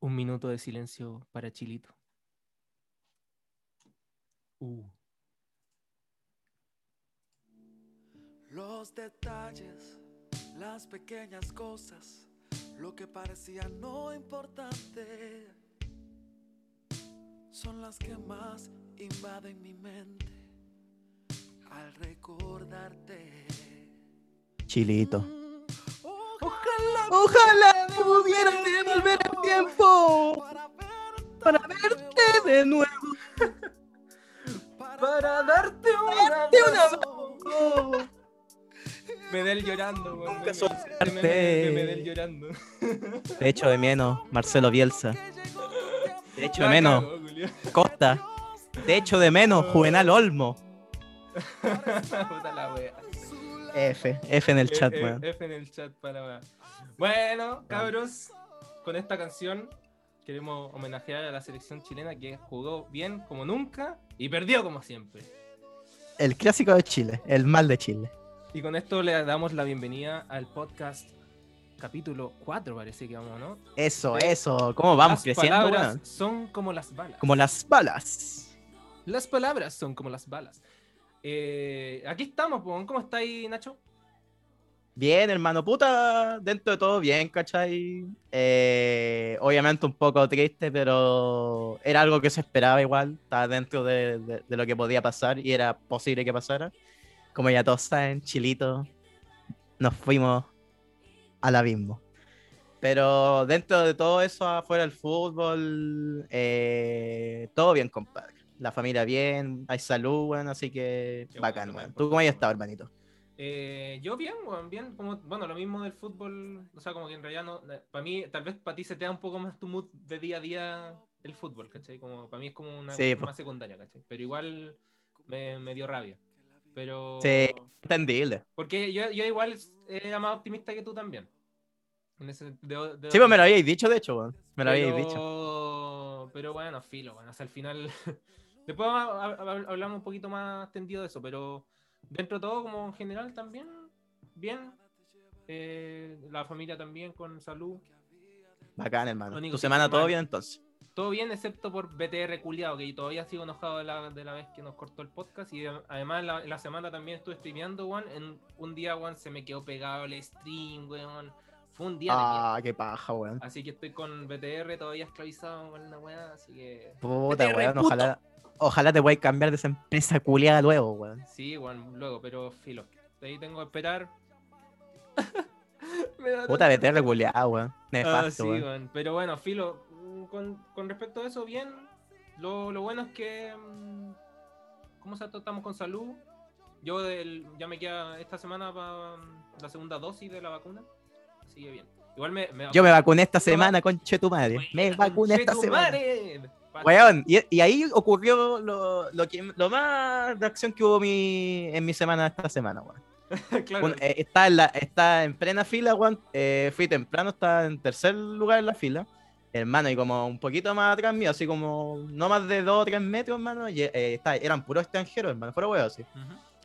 Un minuto de silencio para Chilito. Uh. Los detalles, las pequeñas cosas, lo que parecía no importante, son las que más invaden mi mente al recordarte. Chilito. Ojalá, Ojalá pudiera devolver tiempo para verte de nuevo. Para darte una Darte un abrazo. Medel llorando, weón. Nunca soltarte. de Medel llorando. De hecho, de menos, Marcelo Bielsa. De hecho, de menos. Costa. De hecho, de menos, Juvenal Olmo. Puta la wea. F, F en el chat, Eh, eh, weón. F en el chat para. Bueno, cabros, con esta canción queremos homenajear a la selección chilena que jugó bien como nunca y perdió como siempre. El clásico de Chile, el mal de Chile. Y con esto le damos la bienvenida al podcast capítulo 4, parece que vamos, ¿no? Eso, eso. ¿Cómo vamos las creciendo, palabras weón? son como las balas. Como las balas. Las palabras son como las balas. Eh, aquí estamos. ¿cómo está ahí, Nacho? Bien, hermano, puta, dentro de todo bien, ¿cachai? Eh, obviamente un poco triste, pero era algo que se esperaba igual, estaba dentro de, de- de lo que podía pasar y era posible que pasara. Como ya todos saben, Chilito, nos fuimos al abismo. Pero dentro de todo eso, afuera del fútbol, eh, todo bien, compadre. La familia bien, hay salud, bueno, así que Qué bacán, bueno, ¿Tú cómo has estado, hermanito? Eh, yo bien, weón, bien, como, bueno, lo mismo del fútbol, o sea, como que en realidad no, para mí, tal vez para ti se te da un poco más tu mood de día a día el fútbol, ¿cachai? Como para mí es como una Sí, cosa más secundaria, ¿cachai? Pero igual me, me dio rabia. Pero... Sí. Entendible. Porque yo, yo igual era más optimista que tú también. En ese, de- de- Sí, pues me lo habíais dicho, de hecho, weón. Me lo habíais dicho. pero... Bueno, filo, bueno, hasta el final. Después ha- ha- ha- hablamos un poquito más tendido de eso, pero dentro de todo, como en general también, bien. Eh, la familia también con salud. Bacán, hermano. Único ¿Tu semana todo mal. bien entonces? Todo bien, excepto por BTR culiado, que todavía sigo enojado de la, de la vez que nos cortó el podcast. Y además, la, la semana también estuve streameando, weón. En un día, weón, se me quedó pegado el stream, weón. Fue un día de. Ah, qué paja, weón. Así que estoy con BTR todavía esclavizado con la weá, así que. Puta, BTR, weón. puto. Ojalá, ojalá te puedas cambiar de esa empresa culiada luego, weón. Sí, bueno, luego, pero filo. De ahí tengo que esperar. Puta, BTR culiada, weón. Nefasto, sí, weón. weón. Pero bueno, filo. mm, Con, con respecto a eso, bien. Lo, lo bueno es que. mm, ¿Cómo se estamos con salud? Yo del- ya me queda esta semana para la segunda dosis de la vacuna. Así que bien. Igual me. me Yo me vacuné esta semana, conche tu madre. Me vacuné esta semana. semana. Weón, y, y ahí ocurrió lo, lo, que, lo más de acción que hubo mi, en mi semana esta semana, weón. claro. Un- eh, está, en la, está en plena fila, weón. eh, fui temprano, está en tercer lugar en la fila. Hermano, y como un poquito más atrás mío, así como no más de 2 o 3 metros, hermano. y, eh, está- eran puros extranjeros, hermano. Fuera weón, así.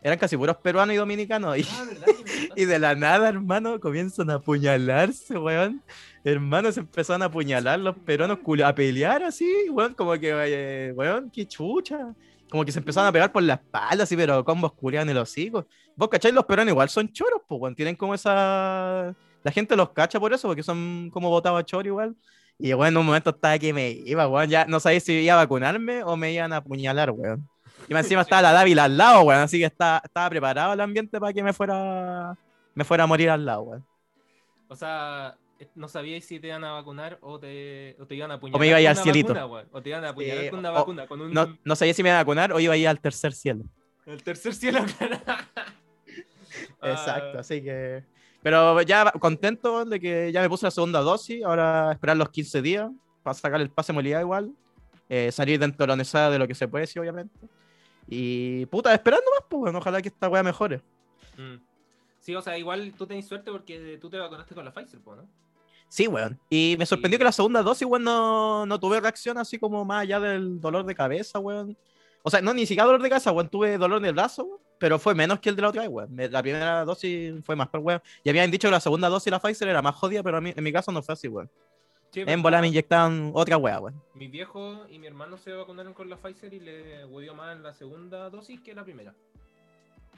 Eran casi puros peruanos y dominicanos. Y, Ah, ¿verdad? y de la nada, hermano, comienzan a apuñalarse, weón. Hermano, se empezaron a apuñalar los peruanos, a pelear así, weón. Como que, eh, weón, qué chucha. Como que se empezaron a pegar por la espalda, así, pero combos culiados en el hocico. Vos, ¿cacháis? Los peruanos igual son choros, pues, weón. Tienen como esa. La gente los cacha por eso, porque son como votados a choro igual. Y bueno, en un momento estaba que me iba, weón. Ya no sabía si iba a vacunarme o me iban a apuñalar, weón. Y encima estaba la Dávila al lado, weón. Así que estaba, estaba preparado el ambiente para que me fuera, me fuera a morir al lado, weón. O sea, eh, no sabíais si te iban a vacunar o te, o te iban a apuñalar. O me iba a ir al cielito. vacuna, o te iban a apuñalar con una o- vacuna, con un. No, no sabía si me iba a vacunar o iba a ir al tercer cielo. El tercer cielo, claro. Exacto, Ah, así que. Pero ya contento de que ya me puse la segunda dosis. Ahora esperar los 15 días para sacar el pase de movilidad igual. eh, salir dentro de necesario de lo que se puede, sí, obviamente. Y puta, esperando más, pues bueno, ojalá que esta wea mejore. mm. Sí, o sea, igual tú tenés suerte porque tú te vacunaste con la Pfizer, po, ¿no? Sí, weón. Y me sorprendió Sí. que la segunda dosis, weón, no, no tuve reacción así como más allá del dolor de cabeza, weón. O sea, no, ni siquiera dolor de cabeza, weón. Tuve dolor en el brazo, weón. Pero fue menos que el de la otra vez, weón. La primera dosis fue más por weón. Y habían dicho que la segunda dosis de la Pfizer era más jodida, pero a mí, en mi caso no fue así, weón. Sí, En bola me inyectaban otra wea, weón. Mi viejo y mi hermano se vacunaron con la Pfizer y le huevió más en la segunda dosis que la primera.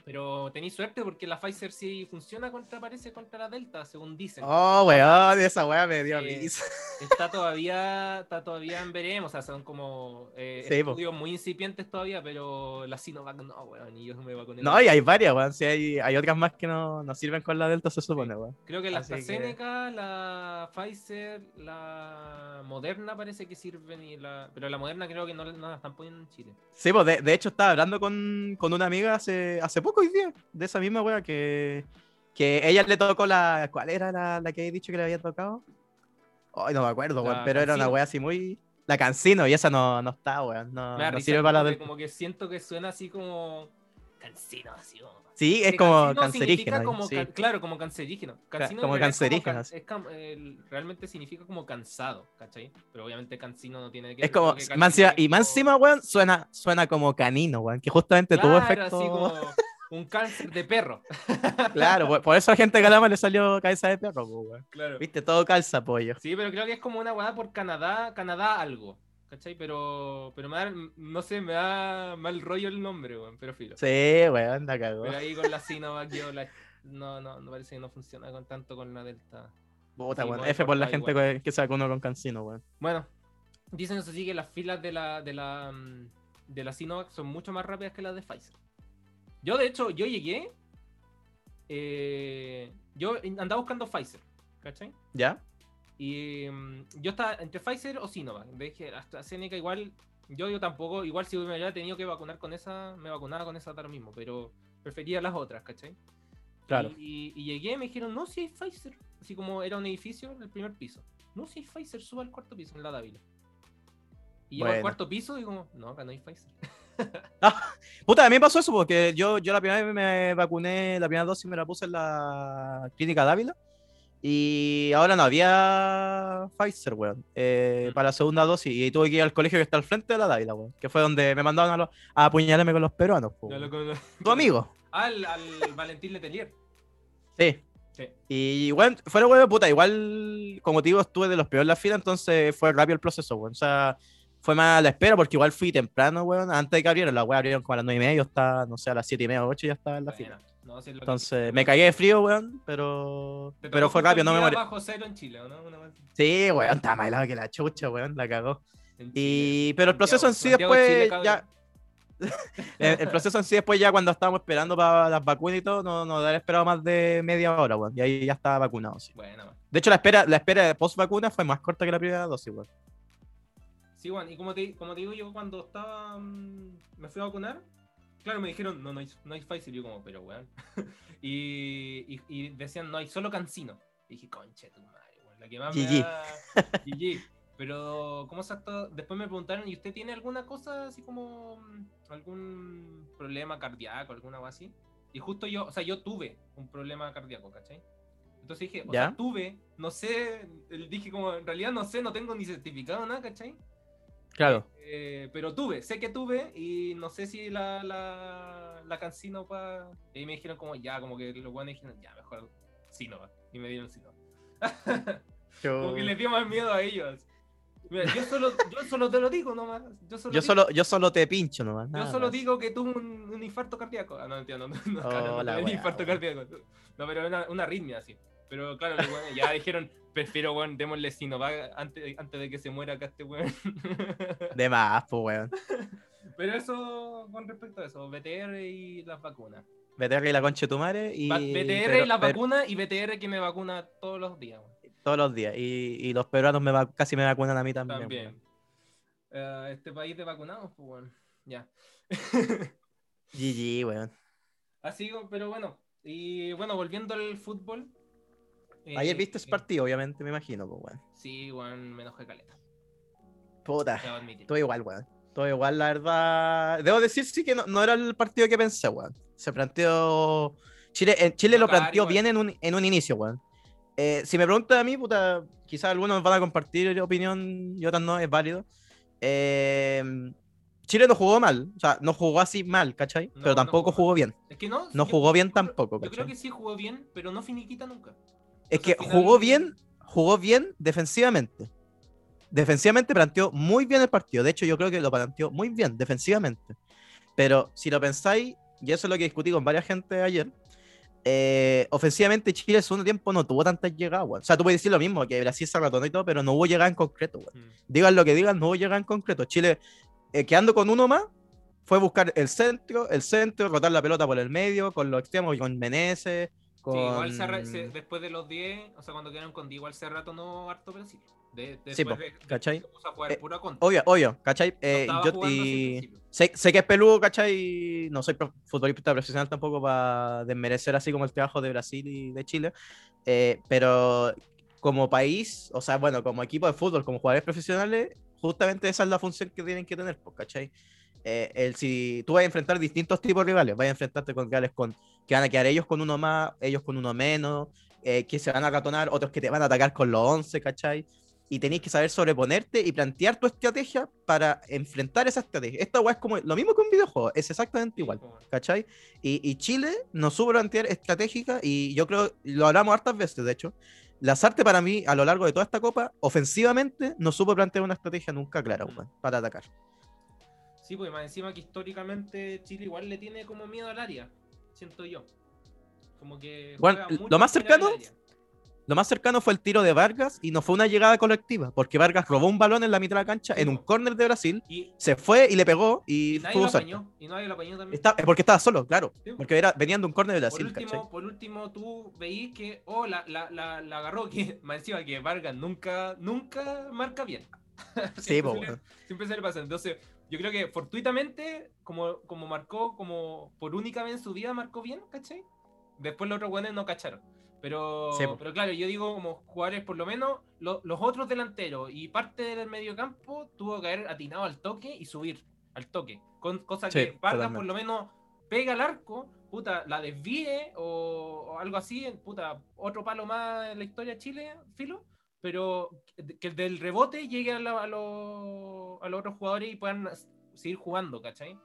Pero tenéis suerte porque la Pfizer sí funciona contra, parece, contra la Delta, según dicen. Oh, weón, esa wea me dio Eh, risa. Está todavía, está todavía en veremos, o sea, son como eh, Sí, po. estudios muy incipientes todavía, pero la Sinovac no, weón, y yo me vacuné. No, y hay varias, weón. Sí, hay, hay otras más que no, no sirven con la Delta, se supone, weón. Creo que la Así que- AstraZeneca, la Pfizer, la Moderna parece que sirven, y la... pero la Moderna creo que no, no la están poniendo en Chile. Sí, pues de, de hecho estaba hablando con, con una amiga hace, hace poco hoy día, de esa misma wea, que, que ella le tocó la. ¿Cuál era la, la que he dicho que le había tocado? Ay, no me acuerdo, weón, pero era una Cancino. wea así muy. La Cancino, y esa no, no está, weón. No, no sirve para la. Como que siento que suena así como cansino, así como... Sí, es como cancino cancerígeno. como sí. ca- Claro, como cancerígeno. Cancino como es cancerígeno, es cam- el- realmente significa como cansado, ¿cachai? Pero obviamente cansino no tiene que Es como, más encima- y es más como- encima, weón, suena, suena como canino, weón, que justamente tuvo Claro, efecto. así como un cáncer de perro. Claro, por, por eso a gente calama le salió cabeza de perro, weón. Claro. Viste, todo calza, pollo. Sí, pero creo que es como una weá por Canadá, Canadá algo. ¿Cachai? Pero, pero me da, no sé, me da mal rollo el nombre, weón, pero filo. Sí, weón, la cagó. Pero ahí con la Sinovac yo la, no, no, no parece que no funciona con tanto con la Delta. Puta, Sí, weón. voy F por la gente igual. que, que saca uno con cancino, weón. Bueno, dicen eso sí que las filas de la, de la, mm, de la Sinovac son mucho más rápidas que las de Pfizer. Yo, de hecho, yo llegué. eh, yo andaba buscando Pfizer, ¿cachai? ¿Ya? Y mm, yo estaba entre Pfizer o Sinovac. Dije, AstraZeneca igual, yo, yo tampoco, igual si me hubiera tenido que vacunar con esa, me vacunaba con esa ahora mismo, pero prefería las otras, ¿cachai? Claro. Y, y llegué y me dijeron, no, si hay Pfizer. Así como era un edificio, el primer piso. No, si hay Pfizer, suba al cuarto piso, en la Dávila. Y llego al Bueno. cuarto piso y como, no, acá no hay Pfizer. Puta, a mí me pasó eso porque yo, yo la primera vez me vacuné, la primera dosis me la puse en la clínica Dávila y ahora no había Pfizer, weón, eh, Mm. para la segunda dosis y tuve que ir al colegio que está al frente de la Dávila, weón, que fue donde me mandaron a, los- a apuñalarme con los peruanos, weón. lo con- tu amigo. Al, al Valentín Letelier. Sí. Sí. Y bueno, fuera weón, puta, igual, como te digo, estuve de los peores en la fila, entonces fue rápido el proceso, weón. O sea, fue más a la espera porque igual fui temprano, weón, antes de que abrieran. La weá abrieron como a las 9 y media, yo estaba, no sé, a las 7 y media o 8 ya estaba en la fila. Bueno, no, si que- Entonces, me cagué de frío, weón, pero, pero fue rápido, no me morí. bajo cero en Chile, ¿o ¿no? Una vez Sí, weón, estaba más helado que la chucha, weón, la cagó. Y, pero el proceso en sí después, Chile, ya, el, el proceso en sí después ya cuando estábamos esperando para las vacunas y todo, no nos había esperado más de media hora, weón, y ahí ya estaba vacunado, sí. Bueno. De hecho, la espera, la espera de post vacuna fue más corta que la primera dosis, weón. Sí, bueno, y como te, como te digo, yo cuando estaba. mm, me fui a vacunar, claro, me dijeron, no, no hay, no hay Pfizer. Y yo, como, pero weón. y, y, y decían, no hay solo Cancino. Y dije, conche tu madre, weón. La que más me da. GG. Pero, ¿cómo exacto? Después me preguntaron, ¿y usted tiene alguna cosa así como. mm, algún problema cardíaco, alguna cosa así? Y justo yo, o sea, yo tuve un problema cardíaco, ¿cachai? Entonces dije, o ¿Ya? sea, tuve, no sé, dije como, en realidad no sé, no tengo ni certificado, nada, ¿cachai? Claro. Eh, pero tuve, sé que tuve y no sé si la, la, la Cancino pa... Y ahí me dijeron como ya, como que los buenos dijeron ya, mejor Sinova. Y me dieron Sinova. como que les dio más miedo a ellos. Mira, yo solo, yo solo te lo digo nomás. Yo solo, Yo digo, solo, yo solo te pincho nomás. yo nada solo más. digo que tuve un, un infarto cardíaco. Ah, no, entiendo, no, no, Oh, claro, no la tuve un wea, infarto weón. cardíaco. No, pero una, una arritmia así. Pero claro, los weones ya dijeron, prefiero, weón, démosle Sinova antes, antes de que se muera acá este weón. De más, pues, weón. Pero eso con respecto a eso, BTR y las vacunas. BTR y la concha de tu madre y. BTR pero- y las pero- vacunas y BTR que me vacuna todos los días. Todos los días. Y, y los peruanos me va- casi me vacunan a mí también. También. Eh, este país de vacunados, pues bueno, ya. GG, weón. Así, pero bueno. Y bueno, volviendo al fútbol. Eh, Ayer viste ese eh, partido, obviamente, me imagino, pues, weón. Sí, weón, me enojé caleta. Puta. Todo igual, weón. Todo igual, la verdad. Debo decir, sí, que no, no era el partido que pensé, weón. Se planteó. Chile, en Chile lo Tocar planteó bien en un, en un inicio, weón. Eh, si me preguntan a mí, puta, quizás algunos van a compartir opinión y otros no, es válido. Eh, Chile no jugó mal, o sea, no jugó así mal, ¿cachai? No, Pero no tampoco jugó jugó bien. Es que no. No jugó bien creo- tampoco, Yo creo ¿cachai? que sí jugó bien, pero no finiquita nunca. Es que jugó bien, jugó bien defensivamente, defensivamente planteó muy bien el partido. De hecho, yo creo que lo planteó muy bien defensivamente. Pero si lo pensáis, y eso es lo que discutí con varias gente ayer, eh, ofensivamente Chile el segundo tiempo no tuvo tantas llegadas. O sea, tú puedes decir lo mismo, que Brasil se ratonó y todo, pero no hubo llegada en concreto. Mm. Digan lo que digan, no hubo llegada en concreto. Chile, eh, quedando con uno más, fue buscar el centro, el centro, rotar la pelota por el medio, con los extremos, con Meneses, con... Sí, igual se se- después de los 10, o sea, cuando quedaron con 10, igual se ratonó harto Brasil. De, po, de- ¿cachai? Se a jugar Eh, pura contra. Obvio, obvio, ¿cachai? No Eh, estaba yo y- sé, sé que es peludo, ¿cachai? No soy pro- futbolista profesional tampoco para desmerecer así como el trabajo de Brasil y de Chile. eh, pero como país, o sea, bueno, como equipo de fútbol, como jugadores profesionales, justamente esa es la función que tienen que tener, pues, ¿cachai? Eh, el, si tú vas a enfrentar distintos tipos de rivales, vas a enfrentarte con rivales con, que van a quedar ellos con uno más, ellos con uno menos, eh, que se van a ratonar, otros que te van a atacar con los 11, ¿cachai? Y tenéis que saber sobreponerte y plantear tu estrategia para enfrentar esa estrategia. Esta weá es como lo mismo que un videojuego, es exactamente igual. ¿cachai? Y, y Chile no supo plantear estratégica y yo creo, lo hablamos hartas veces, de hecho. Lazarte para mí, a lo largo de toda esta copa, ofensivamente, no supo plantear una estrategia nunca clara, weón, para atacar. Sí, pues más encima que históricamente Chile igual le tiene como miedo al área, siento yo. Como que. Bueno, lo más cercano. Lo más cercano fue el tiro de Vargas y no fue una llegada colectiva, porque Vargas robó un balón en la mitad de la cancha en un córner de Brasil, Y, se fue y le pegó y y nadie lo apañó. Y nadie lo apañó también. Está- porque estaba solo, claro. Sí. Porque era, venían de un córner de por, Brasil, ¿cachai? último, por último, tú veís que, oh, la, la, la, la agarró, que más encima que Vargas nunca, nunca marca bien. Sí, Siempre se le- siempre se le pasa. Entonces, yo creo que fortuitamente, como, como marcó, como por única vez en su vida marcó bien, ¿cachai? Después los otros buenos no cacharon. Pero, Sí, pero claro, yo digo como jugadores, por lo menos, lo- los otros delanteros y parte del mediocampo tuvo que haber atinado al toque y subir al toque. Con, cosa Sí, que Vargas por lo menos pega al arco, puta, la desvíe o, o algo así, puta, otro palo más en la historia de Chile, filo, pero que- del rebote llegue a, la- a los, a los otros jugadores y puedan seguir jugando, ¿cachai?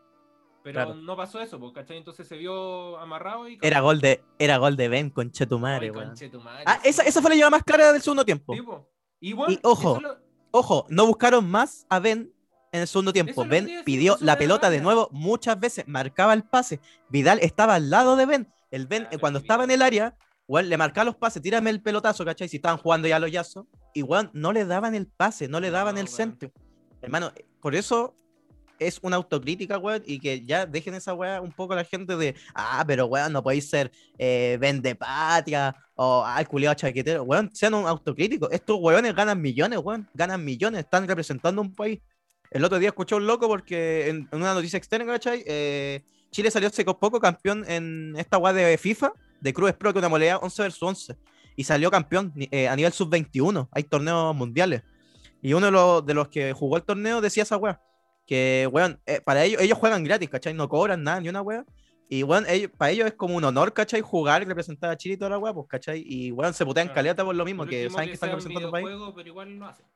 Pero Claro. no pasó eso, pues, ¿cachai? Entonces se vio amarrado y... Era gol de, era gol de Ben con Chetumare, conchetumare, Ah, sí. esa, esa fue la llegada más clara del segundo tiempo. Sí, po. Y, bueno, Y ojo, lo- Ojo, no buscaron más a Ben en el segundo tiempo. Ben pidió la pelota de nuevo muchas veces, marcaba el pase. Vidal estaba al lado de Ben. El Ben, cuando estaba en el área, weón, le marcaba los pases, tírame el pelotazo, ¿cachai? Si estaban jugando ya los yazos. Y weón, no le daban el pase, no le daban No, el weón. centro. Hermano, por eso es una autocrítica, weón, y que ya dejen esa weá un poco la gente de, ah, pero weón, no podéis ser eh, Ben de patria o ah, el culiado chaquetero. Weón, sean un autocrítico. Estos weones ganan millones, weón, ganan millones, están representando un país. El otro día escuché un loco porque en, en una noticia externa, ¿cachai? Eh, Chile salió hace poco campeón en esta weá de FIFA, de Cruz Pro, que una modalidad 11 versus 11. Y salió campeón eh, a nivel sub-21. Hay torneos mundiales. Y uno de los, de los que jugó el torneo decía esa weá. Que, weón, eh, para ellos, ellos juegan gratis, ¿cachai? No cobran nada, ni una weá. Y, weón, ellos, para ellos es como un honor, ¿cachai? Jugar y representar a Chile y toda la weá, pues, ¿cachai? Y, weón, se putean Claro. caleta por lo mismo, por que saben que están representando un país. pero igual lo hacen.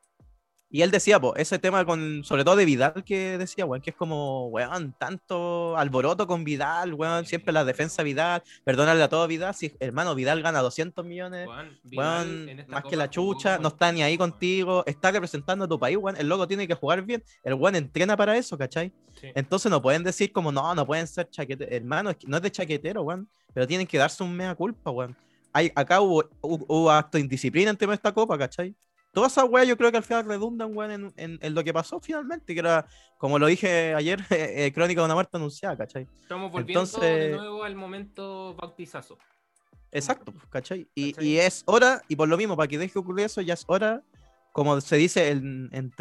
Y él decía, pues, ese tema con, sobre todo de Vidal, que decía, weón, que es como, weón, tanto alboroto con Vidal, weón, siempre la defensa Vidal, perdónale a todo Vidal, si hermano Vidal gana 200 millones, Weón, más que la chucha, no está ni ahí weón. contigo, está representando a tu país, weón, el loco tiene que jugar bien, el weón entrena para eso, ¿cachai? Sí. Entonces no pueden decir como, no, no pueden ser chaqueteros, hermano, es que no es de chaquetero, weón, pero tienen que darse un mea culpa, weón. Hay, acá hubo, hubo, hubo acto de indisciplina en tema de esta copa, ¿cachai? Todas esas weas yo creo que al final redundan, weón, en, en- en lo que pasó finalmente, que era, como lo dije ayer, eh, Crónica de una muerte anunciada, ¿cachai? Estamos volviendo de Entonces- nuevo al momento bautizazo. Exacto, pues, ¿cachai? Y, ¿Cachai? y es hora, y por lo mismo, para que deje ocurrir eso, ya es hora, como se dice en, en,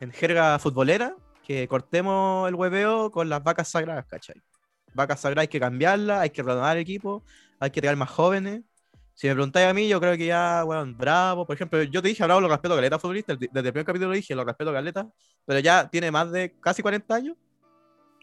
en jerga futbolera, que cortemos el hueveo con las vacas sagradas, ¿cachai? Vacas sagradas hay que cambiarlas, hay que renovar el equipo, hay que traer más jóvenes. Si me preguntáis a mí, yo creo que ya, bueno, Bravo, por ejemplo, yo te dije, Bravo lo respeto Caleta futbolista, desde el primer capítulo lo dije, lo respeto Caleta, pero ya tiene más de casi 40 años.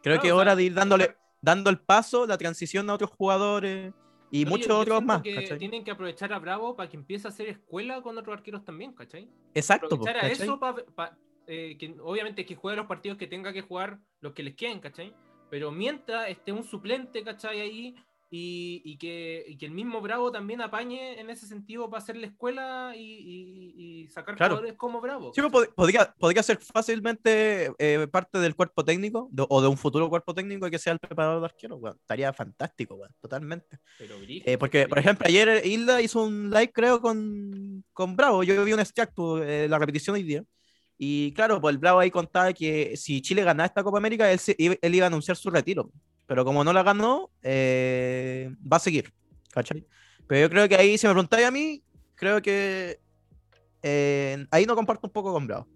Creo Claro, que es o sea, hora de ir dándole, dando el paso, la transición a otros jugadores y No, yo- muchos yo otros más. que ¿cachai? tienen que aprovechar a Bravo para que empiece a hacer escuela con otros arqueros también, ¿cachai? Exacto, aprovechar a ¿cachai? eso para que obviamente que juegue los partidos que tenga que jugar los que les queden, ¿cachai? Pero mientras esté un suplente, ¿cachai? Ahí y, y que, y que el mismo Bravo también apañe en ese sentido para hacer la escuela y, y- y sacar Claro. jugadores como Bravo. Sí, pues, pod- podría, podría ser fácilmente eh, parte del cuerpo técnico de- o de un futuro cuerpo técnico que sea el preparador de arquero. Estaría fantástico, totalmente. Pero Eh, porque, por ejemplo, ayer Hilda hizo un live, creo, con, con Bravo. Yo vi un extracto, eh, la repetición hoy día. Y claro, pues el Bravo ahí contaba que si Chile ganaba esta Copa América, él, él iba a anunciar su retiro. Pero como no la ganó, eh, va a seguir. ¿Cachai? Pero yo creo que ahí, si me preguntáis a mí, creo que eh, ahí no comparto un poco con Bravo.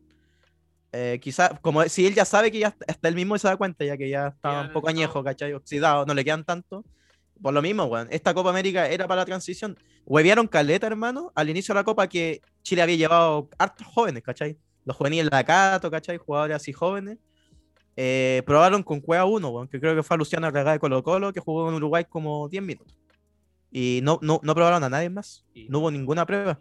Eh, quizá, como si él ya sabe que ya hasta él mismo se da cuenta, ya que ya está un poco añejo, ¿cachai? Oxidado, no le quedan tanto. Por lo mismo, weón. Esta Copa América era para la transición. Huevearon caleta, hermano, al inicio de la Copa que Chile había llevado hartos jóvenes, ¿cachai? Los juveniles de la Cato, ¿cachai? Jugadores así jóvenes. Eh, probaron con Cueva 1, weón, que creo que fue a Luciano Arregada de Colo Colo, que jugó en Uruguay como 10 minutos. Y no, no, no probaron a nadie más. No hubo ninguna prueba.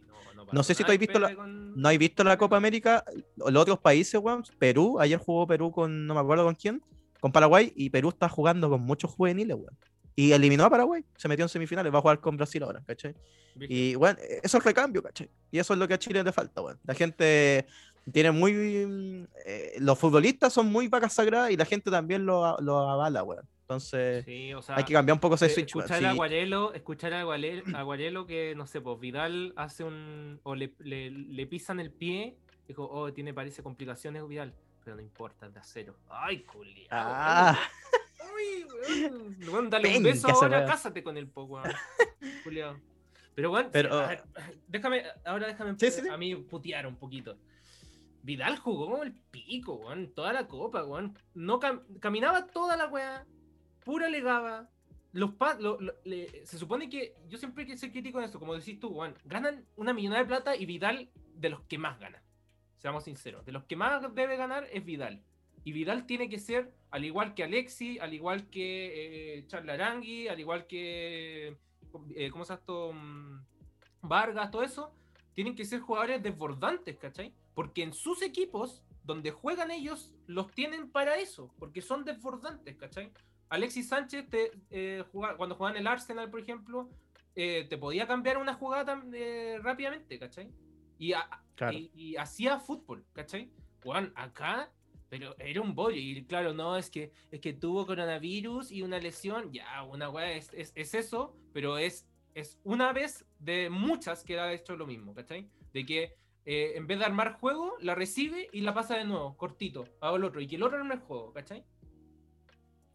no, sé si tú has visto la- ¿No has visto la Copa América? Los otros países, weón. Perú, ayer jugó Perú con, no me acuerdo con quién, con Paraguay, y Perú está jugando con muchos juveniles, weón. Y eliminó a Paraguay, se metió en semifinales, va a jugar con Brasil ahora, ¿cachai? Y bueno, eso es recambio, ¿cachai? Y eso es lo que a Chile le falta, weón. La gente tiene muy. mm, eh, los futbolistas son muy vacas sagradas y la gente también lo, lo avala, weón. Entonces, Sí, o sea, hay que cambiar un poco ese eh, switch, weón. escuchar Sí, a Guarelo, escuchar a Guarelo, que, no sé, pues Vidal hace un. o le, le, le pisan el pie, dijo, oh, tiene, parece complicaciones Vidal, pero no importa, de acero. Ay, culiao. Ah, Ay, weón. Weón, dale un beso ahora, weá. cásate con el po, weón. Culiao. Pero bueno, Pero- ver, déjame, ahora déjame Sí, sí, sí. a mí putear un poquito. Vidal jugó como el pico, weón, toda la copa, weón. No cam- caminaba toda la weá, pura legaba. Los pa- le- se supone que yo siempre que soy crítico en eso, como decís tú, weón, ganan una millonada de plata y Vidal de los que más gana. Seamos sinceros, de los que más debe ganar es Vidal. Y Vidal tiene que ser, al igual que Alexi, al igual que eh, Charlarangui, al igual que. eh, ¿Cómo se llama esto? Mm, Vargas, todo eso. Tienen que ser jugadores desbordantes, ¿cachai? Porque en sus equipos, donde juegan ellos, los tienen para eso, porque son desbordantes, ¿cachai? Alexis Sánchez, te, eh, juga- cuando jugaba en el Arsenal, por ejemplo, eh, te podía cambiar una jugada eh, rápidamente, ¿cachai? Y, a- claro. y, y hacía fútbol, ¿cachai? Juan, acá, pero era un bollo. Y claro, no, es que, es que tuvo coronavirus y una lesión. Ya, una weá es, es, es eso, pero es, es una vez de muchas que ha hecho lo mismo, ¿cachai? De que eh, en vez de armar juego, la recibe y la pasa de nuevo, cortito, al otro. Y que el otro arme el juego, ¿cachai?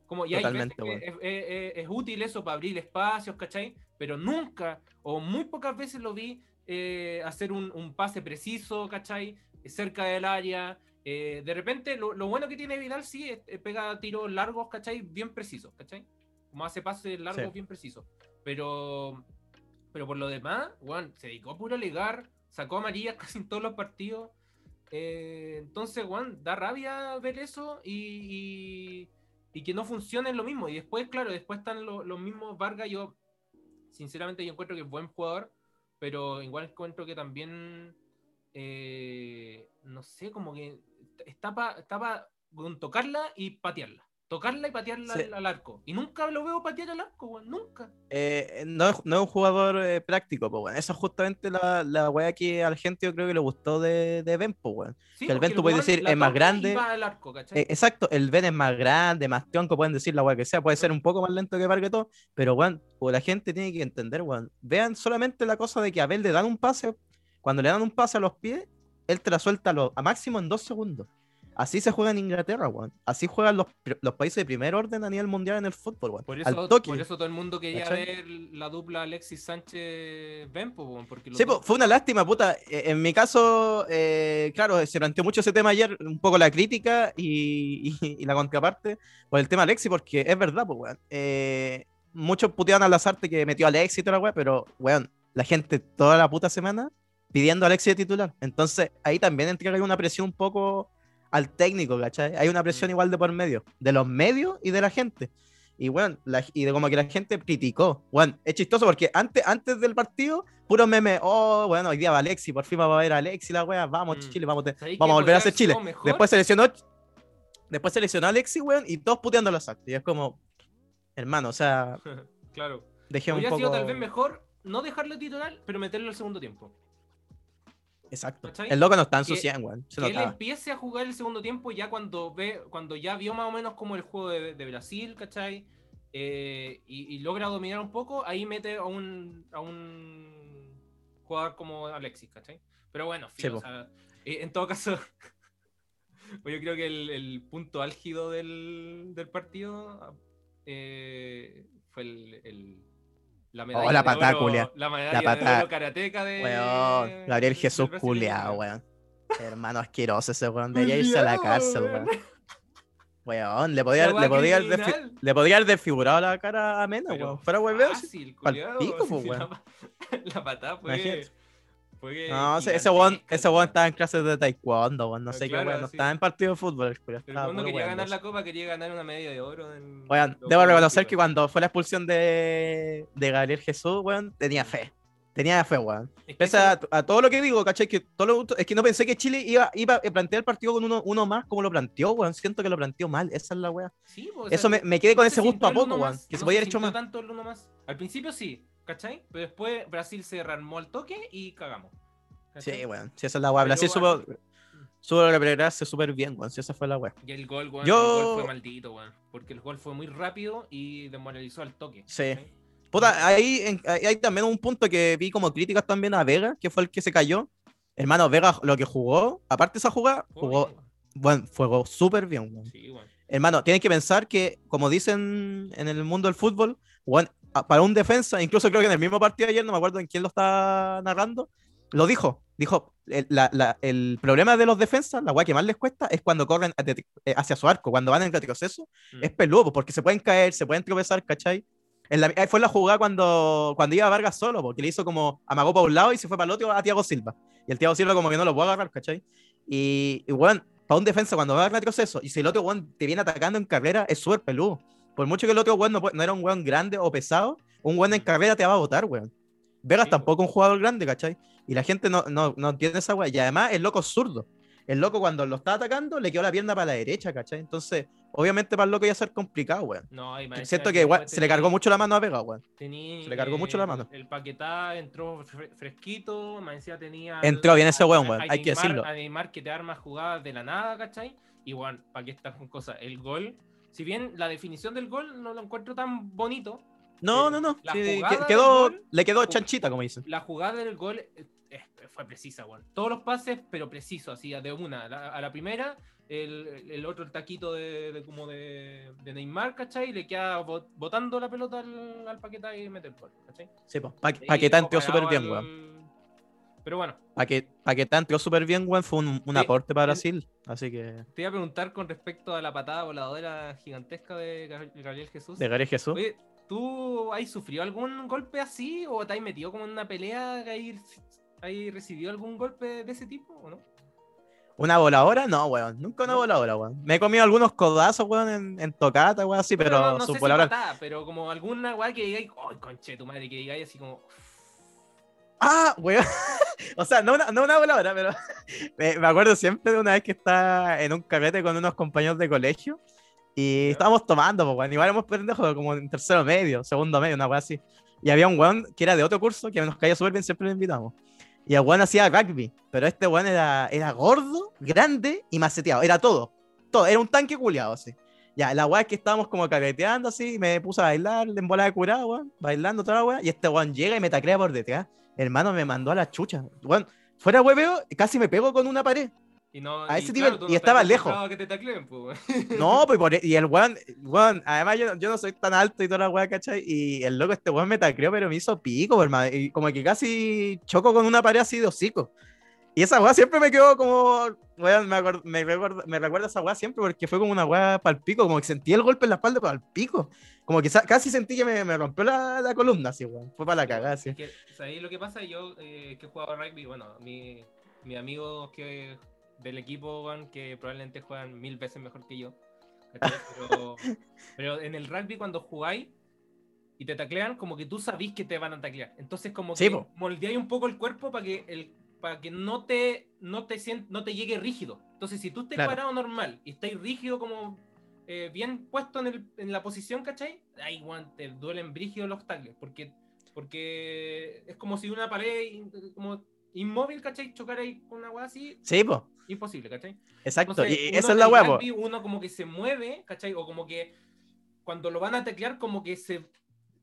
Como ya hay veces Totalmente, que es, es- es- útil eso para abrir espacios, ¿cachai? Pero nunca, o muy pocas veces lo vi eh, hacer un, un pase preciso, ¿cachai? Cerca del área. Eh, de repente, lo, lo bueno que tiene Vidal sí es, es pega tiros largos, ¿cachai? Bien precisos, ¿cachai? Como hace pases largos Sí. bien precisos. Pero, pero por lo demás, bueno, se dedicó a puro ligar, sacó amarillas casi en todos los partidos. Eh, entonces, Juan, da rabia ver eso y, que no funcione lo mismo. Y después, claro, después están lo- los mismos Vargas. Yo, sinceramente, yo encuentro que es buen jugador, pero igual encuentro que también, eh, no sé, como que está para tocarla y patearla. Tocarla y patearla Sí. al, al arco. Y nunca lo veo patear al arco, weón, nunca. Eh, no, es- no es un jugador eh, práctico, pues, bueno. Eso es justamente la, la weá que a la gente yo creo que le gustó de, de Ben, pues, weón. Sí, Que el Ben, tú puedes weón decir, es más grande. al arco. Eh, exacto, el Ben es más grande, más tionco, pueden decir la weá que sea, puede ser un poco más lento que todo, pero weón, pues, la gente tiene que entender, weón. Vean solamente la cosa de que a Abel le dan un pase, cuando le dan un pase a los pies, él te la suelta a, lo- a máximo en dos segundos. Así se juega en Inglaterra, weón. Así juegan los, los países de primer orden a nivel mundial en el fútbol, weón. Por Al eso, toque. por eso todo el mundo quería ¿Cachai? ver la dupla Alexis Sánchez Ben, po, weón, porque Sí, dos- fue una lástima, puta. Eh, En mi caso, eh, claro, se planteó mucho ese tema ayer, un poco la crítica y, y- y la contraparte por el tema Alexi, porque es verdad, pues, weón. Eh, muchos puteaban a Lazarte que metió a Alexi y toda la weá, pero, weón, la gente toda la puta semana pidiendo a Alexi de titular. Entonces, ahí también entra una presión un poco al técnico, ¿cachai? Hay una presión Mm. igual de por medio, de los medios y de la gente. Y bueno, la- y de como que la gente criticó. Bueno, es chistoso porque antes, antes del partido, puro meme, oh, bueno, hoy día va Alexi, por fin va a ver a Alexi la wea, vamos Mm. Chile, vamos, te- ¿Sabéis vamos a volver a haber Chile. mejor? Después se lesionó, después se lesionó Alexi, weón, y todos puteando a las actas. Y es como, hermano, o sea, Claro. Dejé un poco... sido tal vez mejor no dejarlo titular, pero meterlo al segundo tiempo. Exacto. ¿Cachai? El loco no está en 100, weón. Que él empiece a jugar el segundo tiempo ya cuando ve, cuando ya vio más o menos como el juego de, de Brasil, ¿cachai? Eh, y, y logra dominar un poco, ahí mete a un, a un jugador como Alexis, ¿cachai? Pero bueno, o sea, eh, en todo caso, pues yo creo que el, el punto álgido del, del partido eh, fue el, el- la medalla Oh, la oro- culia. la medalla La de oro karateca de Weón, Gabriel Jesús culeado, weón. weón. Hermano asqueroso ese weón. Debería irse a la cárcel, weón. weón. Weón, le podía, le podía, le podía haber desfigurado la cara a Mena, Pero weón. Fuera sí. fácil, pa'l culiao, pico, si po, la weón. pa- La, patada fue. Imagínate. Fue No, ese, ese gigantesca, ese weón. estaba en clases de taekwondo. No Ah, sé claro, qué weón. No sí. estaba en partido de fútbol, Pero mundo puro quería ganar la copa, quería ganar una medalla de oro. En debo reconocer que cuando fue la expulsión de, de Gabriel Jesús, weón, tenía fe. Tenía fe, weón. Es que Pese a, a todo lo que digo, ¿cachai? Que todo lo- es que no pensé que Chile iba, iba a plantear el partido con uno, uno más como lo planteó, weón. Siento que lo planteó mal, esa es la weá. sí, o Eso sea, me, me quedé con ese se gusto a poco, weón. Que se podía haber hecho más. tanto el uno más. Al principio sí, ¿cachai? Pero después Brasil se rearmó al toque y cagamos. ¿cachai? Sí, weón. Sí, esa es la weá. Brasil supo, supo representarse súper bien, weón. Sí, esa fue la weá. Y el gol, weón, Yo- el gol fue maldito, weón. Porque el gol fue muy rápido y desmoralizó al toque. Sí. ¿cachai? Puta, ahí en- hay hay también un punto que vi como críticas también a Vega, que fue el que se cayó. Hermano, Vega lo que jugó, aparte de esa jugada, jugó, bien, bueno, jugó súper bien. Sí, weón. Hermano, tienes que pensar que, como dicen en el mundo del fútbol, para un defensa, incluso creo que en el mismo partido de ayer, no me acuerdo en quién lo está narrando, lo dijo. Dijo, el, la- la- el problema de los defensas, la weá que más les cuesta, es cuando corren hacia- eh, hacia su arco, cuando van en retroceso, Mm. es peludo, porque se pueden caer, se pueden tropezar, ¿cachai? En la, ahí fue la jugada cuando, cuando iba Vargas solo, porque le hizo como amagó para un lado y se fue para el otro a Thiago Silva. Y el Thiago Silva como que no lo puede agarrar, ¿cachai? Y, y weón, para un defensa cuando va a retroceso y si el otro weón te viene atacando en carrera, es súper peludo. Por mucho que el otro weón no, era un weón grande o pesado, un weón en carrera te va a botar, weón. Vegas Sí, tampoco es un jugador grande, ¿cachai? Y la gente no, no, no entiende esa weá. Y además el loco es zurdo. El loco cuando lo está atacando le quedó la pierna para la derecha, ¿cachai? Entonces, obviamente para el loco iba a ser complicado, weón. No, y Siento que igual se le cargó mucho la mano a Vega, weón. tenía, se le cargó mucho la mano. El Paquetá entró fre- fresquito, encima tenía. Entró bien ese weón, weón, hay que decirlo. A Neymar que te arma jugadas de la nada, ¿cachai? Y bueno, ¿para qué estar con cosas? El gol, si bien la definición del gol no lo encuentro tan bonito, No, Eh, no, no. sí, quedó, gol- le quedó chanchita, como dicen. la jugada del gol eh, eh, fue precisa, weón. Todos los pases, pero preciso, así, de una. A la, a la primera, el, el otro, el taquito de, de como de, de Neymar, ¿cachai? Y le queda bot- botando la pelota al, al Paquetá y mete el gol, ¿cachai? Sí, pues. Pa Paquetá entró súper bien, weón. Pero bueno, Paque- Paquetá entró súper bien, weón. Fue un, un Sí, aporte para el- Brasil. Así que. te iba a preguntar con respecto a la patada voladora gigantesca de Gab- Gabriel Jesús. De Gabriel Jesús. Oye, ¿tú has sufrido algún golpe así o te has metido como en una pelea hay recibido algún golpe de ese tipo o no? ¿Una voladora? No, weón. Nunca una ¿No? voladora, weón. Me he comido algunos codazos, weón, en, en tocata, weón, así, pero no, no su sé si voladora. patada, pero como alguna weá que digáis, ¡ay, conche tu madre! Que digáis así como. ¡Ah, weón! o sea, no una, no una voladora, pero. me, me acuerdo siempre de una vez que estaba en un carrete con unos compañeros de colegio y estábamos tomando, pues, weón. Igual éramos pendejos, como en tercero medio, segundo medio, una weá así. Y había un weón que era de otro curso que nos caía súper bien, siempre lo invitamos. Y el weón hacía rugby, pero este weón era, era gordo, grande y maceteado. Era todo. Todo. Era un tanque culiado, así. Ya, la weá es que estábamos como carreteando así, y me puse a bailar en bola de curado, weón, bailando toda la weá, y este weón llega y me taclea por detrás. Hermano, me mandó a la chucha. Weón, fuera hueveo, casi me pego con una pared. Y no, A y ese nivel, tú y no estaba lejos. que te tacleen, pues. No, pues por, y el weón, weón, además yo, yo no soy tan alto y toda la weá, ¿cachai? Y el loco, este weón me tacleó, pero me hizo pico, hermano. Y como que casi choco con una pared así de hocico. Y esa weá siempre me quedó como, me, me, recuerda, me recuerda esa weá siempre porque fue como una weá pal pico, como que sentí el golpe en la espalda, pero al pico. Como que casi sentí que me, me rompió la, la columna, así, weón. Fue para la cagada, así. ¿sabéis lo que pasa? Yo eh, que he jugado rugby, bueno, mi, mis amigos que, del equipo, weón, que probablemente juegan mil veces mejor que yo. Pero, pero en el rugby cuando jugáis y te taclean, como que tú sabís que te van a taclear. Entonces como que moldeáis un poco el cuerpo para que el para que no te no te sient- no te llegue rígido. Entonces si tú estés Claro. parado normal y estáis rígido como eh, bien puesto en, el- en la posición, ¿cachai? Ahí, weón, te duelen brígidos los tackles, porque, porque es como si una pared in- como inmóvil, ¿cachai? Chocar ahí con una weá así, Sí, pues. imposible, ¿cachai? Exacto. Entonces, y esa es la weá, po. Uno como que se mueve, ¿cachai? O como que cuando lo van a taclear, como que se,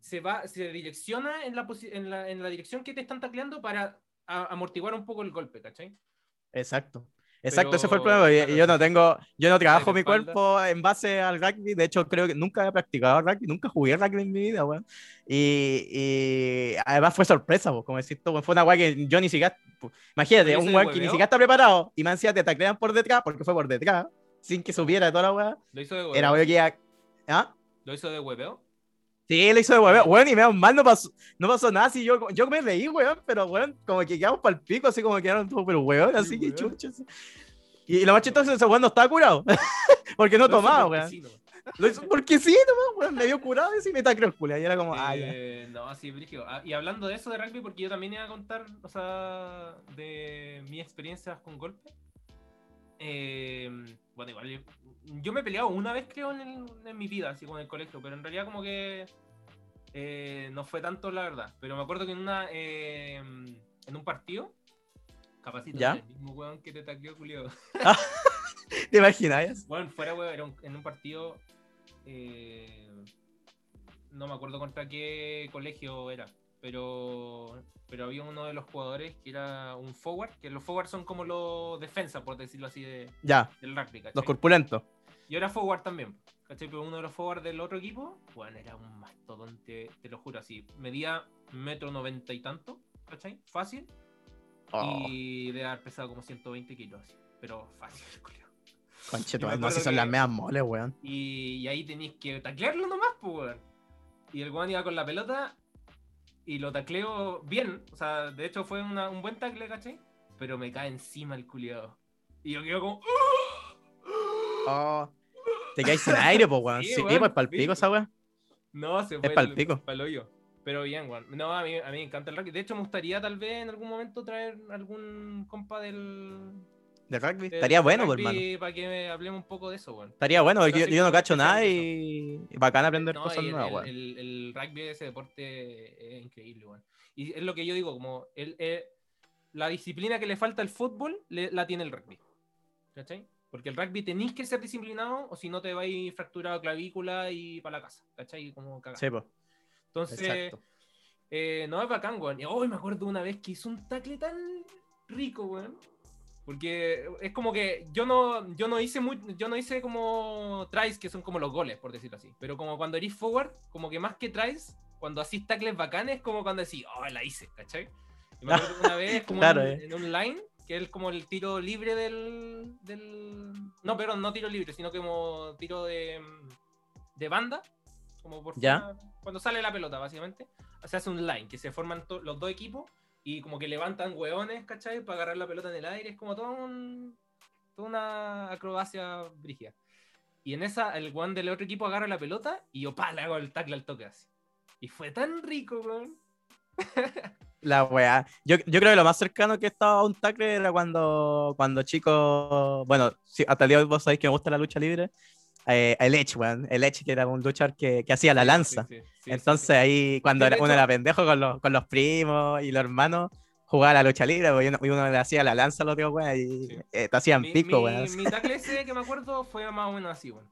se va, se direcciona en la, en, la, en la dirección que te están tacleando para a- amortiguar un poco el golpe, ¿cachai? Exacto. Exacto, ese fue el Pero, problema. claro, yo no tengo, yo no trabajo mi cuerpo en base al rugby. De hecho, creo que nunca he practicado rugby, nunca jugué rugby en mi vida, weón. Y, y además fue sorpresa, po, como decís tú, weón, fue una weá que yo ni siquiera. Imagínate, ¿Pero un weón que ni siquiera está preparado y me decía te taclean por detrás, porque fue por detrás, sin que supiera toda la weá. Lo hizo de hueveo. Era weón que iba. ¿Ah? Lo hizo de hueveo. Sí, lo hizo de hueveo. Weón, y menos mal no pasó, no pasó nada. Así yo, yo me reí, weón, pero weón, como que quedamos para el pico, así como quedaron todos, pero weón, así que weón. chuchas. Y, y lo más chistoso es que ese weón no estaba curado. porque no Lo tomaba, weón. sí. Lo hizo porque sí, nomás, weón, me dio curado y sí me el culo. Y era como, ah, ya. Eh, no, así, brígido. Ah, y hablando de eso de rugby, porque yo también iba a contar, o sea, de mis experiencias con golpe. Eh, bueno, igual yo, yo me he peleado una vez, creo, en, el- en mi vida, así con el colegio, pero en realidad como que eh, no fue tanto, la verdad. Pero me acuerdo que en una eh, en un partido, capacito, ¿Ya? el mismo weón que te taqueó, Julio. ¿Te imaginas? Bueno, fuera, weón, era un- en un partido. eh, no me acuerdo contra qué colegio era, pero, pero había uno de los jugadores que era un forward, que los forwards son como los defensas, por decirlo así, de- Ya, del rugby, ¿cachai? los corpulentos. Yo era forward también, ¿cachai? Pero uno de los forwards del otro equipo, bueno, era un mastodonte, te lo juro así. Medía metro noventa y tanto, ¿cachai? Fácil. Oh, Y de haber pesado como 120 kilos, así. Pero fácil, culiao. concheto, no si son que- las meas moles, weón. Y, y ahí tenéis que taclearlo nomás, pues, weón. Y el weón iba con la pelota y lo tacleo bien. O sea, de hecho fue una- un buen tacle, ¿cachai? Pero me cae encima el culiado. Y yo quedo como. Oh, te caes sin aire, pues, weón. Sí, Sí, weón, pues para el sí. pico esa weón. No, se fue pa'l pico. pa'l hoyo. Pero bien, weón. No, a mí, a mí me encanta el rugby. De hecho, me gustaría tal vez en algún momento traer algún compa del. De rugby. del Estaría bueno, pues, hermano. rugby Para que me hablemos un poco de eso, weón. Estaría bueno, porque yo, yo no cacho nada y, y bacán aprender No, cosas el, nuevas, el- weón. el- el rugby, ese deporte, es increíble, weón. Y es lo que yo digo, como el, eh, la disciplina que le falta al fútbol, le- la tiene el rugby. ¿Cachai? Porque el rugby tenéis que ser disciplinado o si no te vais fracturado clavícula y para la casa. ¿Cachai? Como cagado. Sí. Entonces, eh, no es bacán, weón. Y hoy me acuerdo una vez que hizo un tackle tan rico, weón. Porque es como que yo no, yo no hice muy, yo no hice como tries que son como los goles, por decirlo así. Pero como cuando eres forward, como que más que tries, cuando hacís tackles bacanes, como cuando decís, oh, la hice, ¿cachai? Y me acuerdo una vez, como Claro, en, eh. en un line, que es como el tiro libre del, del. No, perdón, no tiro libre, sino como tiro de, de banda, como por Ya. cuando sale la pelota, básicamente. Se hace un line, que se forman los dos equipos y como que levantan hueones, ¿cachai? Para agarrar la pelota en el aire. Es como todo un, toda una acrobacia brígida. Y en esa, el one del otro equipo agarra la pelota y yo, pa, le hago el tackle al toque así. Y fue tan rico, weón. La weá. Yo, yo creo que lo más cercano que he estado a un tackle era cuando, cuando chico. Bueno, sí, hasta el día de hoy vos sabéis que me gusta la lucha libre. eh, el Edge, weón. El Edge que era un luchador que, que hacía la lanza. sí, sí, sí, Entonces sí, sí. ahí, cuando era- de uno era pendejo con los, con los primos y los hermanos, jugaba la lucha libre, y uno, y uno le hacía la lanza a los otros, weón, y Sí. eh, te hacían Mi, pico, mi- weón. mi tackle ese que me acuerdo fue más o menos así, weón.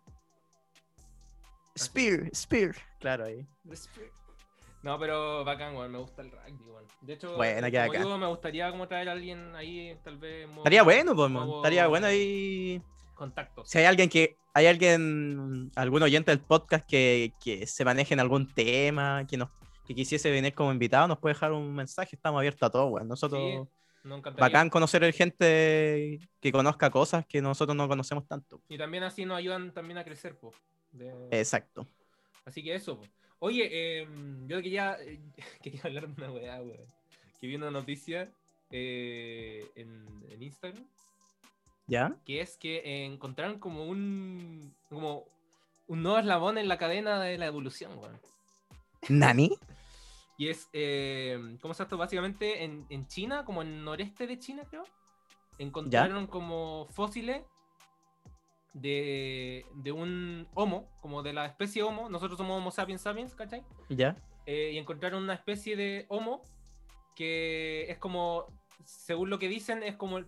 Spear, Spear. Claro, ahí. No, pero bacán, weón. Me gusta el rugby, weón. De hecho, como bacán. digo, me gustaría como traer a alguien ahí, tal vez. modo- Estaría bueno, pues, modo Estaría bueno ahí. Contactos. Si hay alguien que, hay alguien, algún oyente del podcast que, que se maneje en algún tema, que nos, que quisiese venir como invitado, nos puede dejar un mensaje, estamos abiertos a todo, weón. Nosotros, Sí, bacán conocer a gente que conozca cosas que nosotros no conocemos tanto. Y también así nos ayudan también a crecer, po. De- Exacto. Así que eso, po. Oye, eh, yo quería, eh, quería hablar de una weá, weón. Que vi una noticia eh, en, en Instagram. ¿Ya? que es que eh, encontraron como un como un nuevo eslabón en la cadena de la evolución, weón. ¿Nani? Y es, ¿cómo se llama esto? Básicamente en, en China, como en el noreste de China, creo, encontraron como fósiles de, de un homo, como de la especie homo. Nosotros somos homo sapiens sapiens, ¿cachai? ¿Ya? Eh, y encontraron una especie de homo que es como, según lo que dicen, es como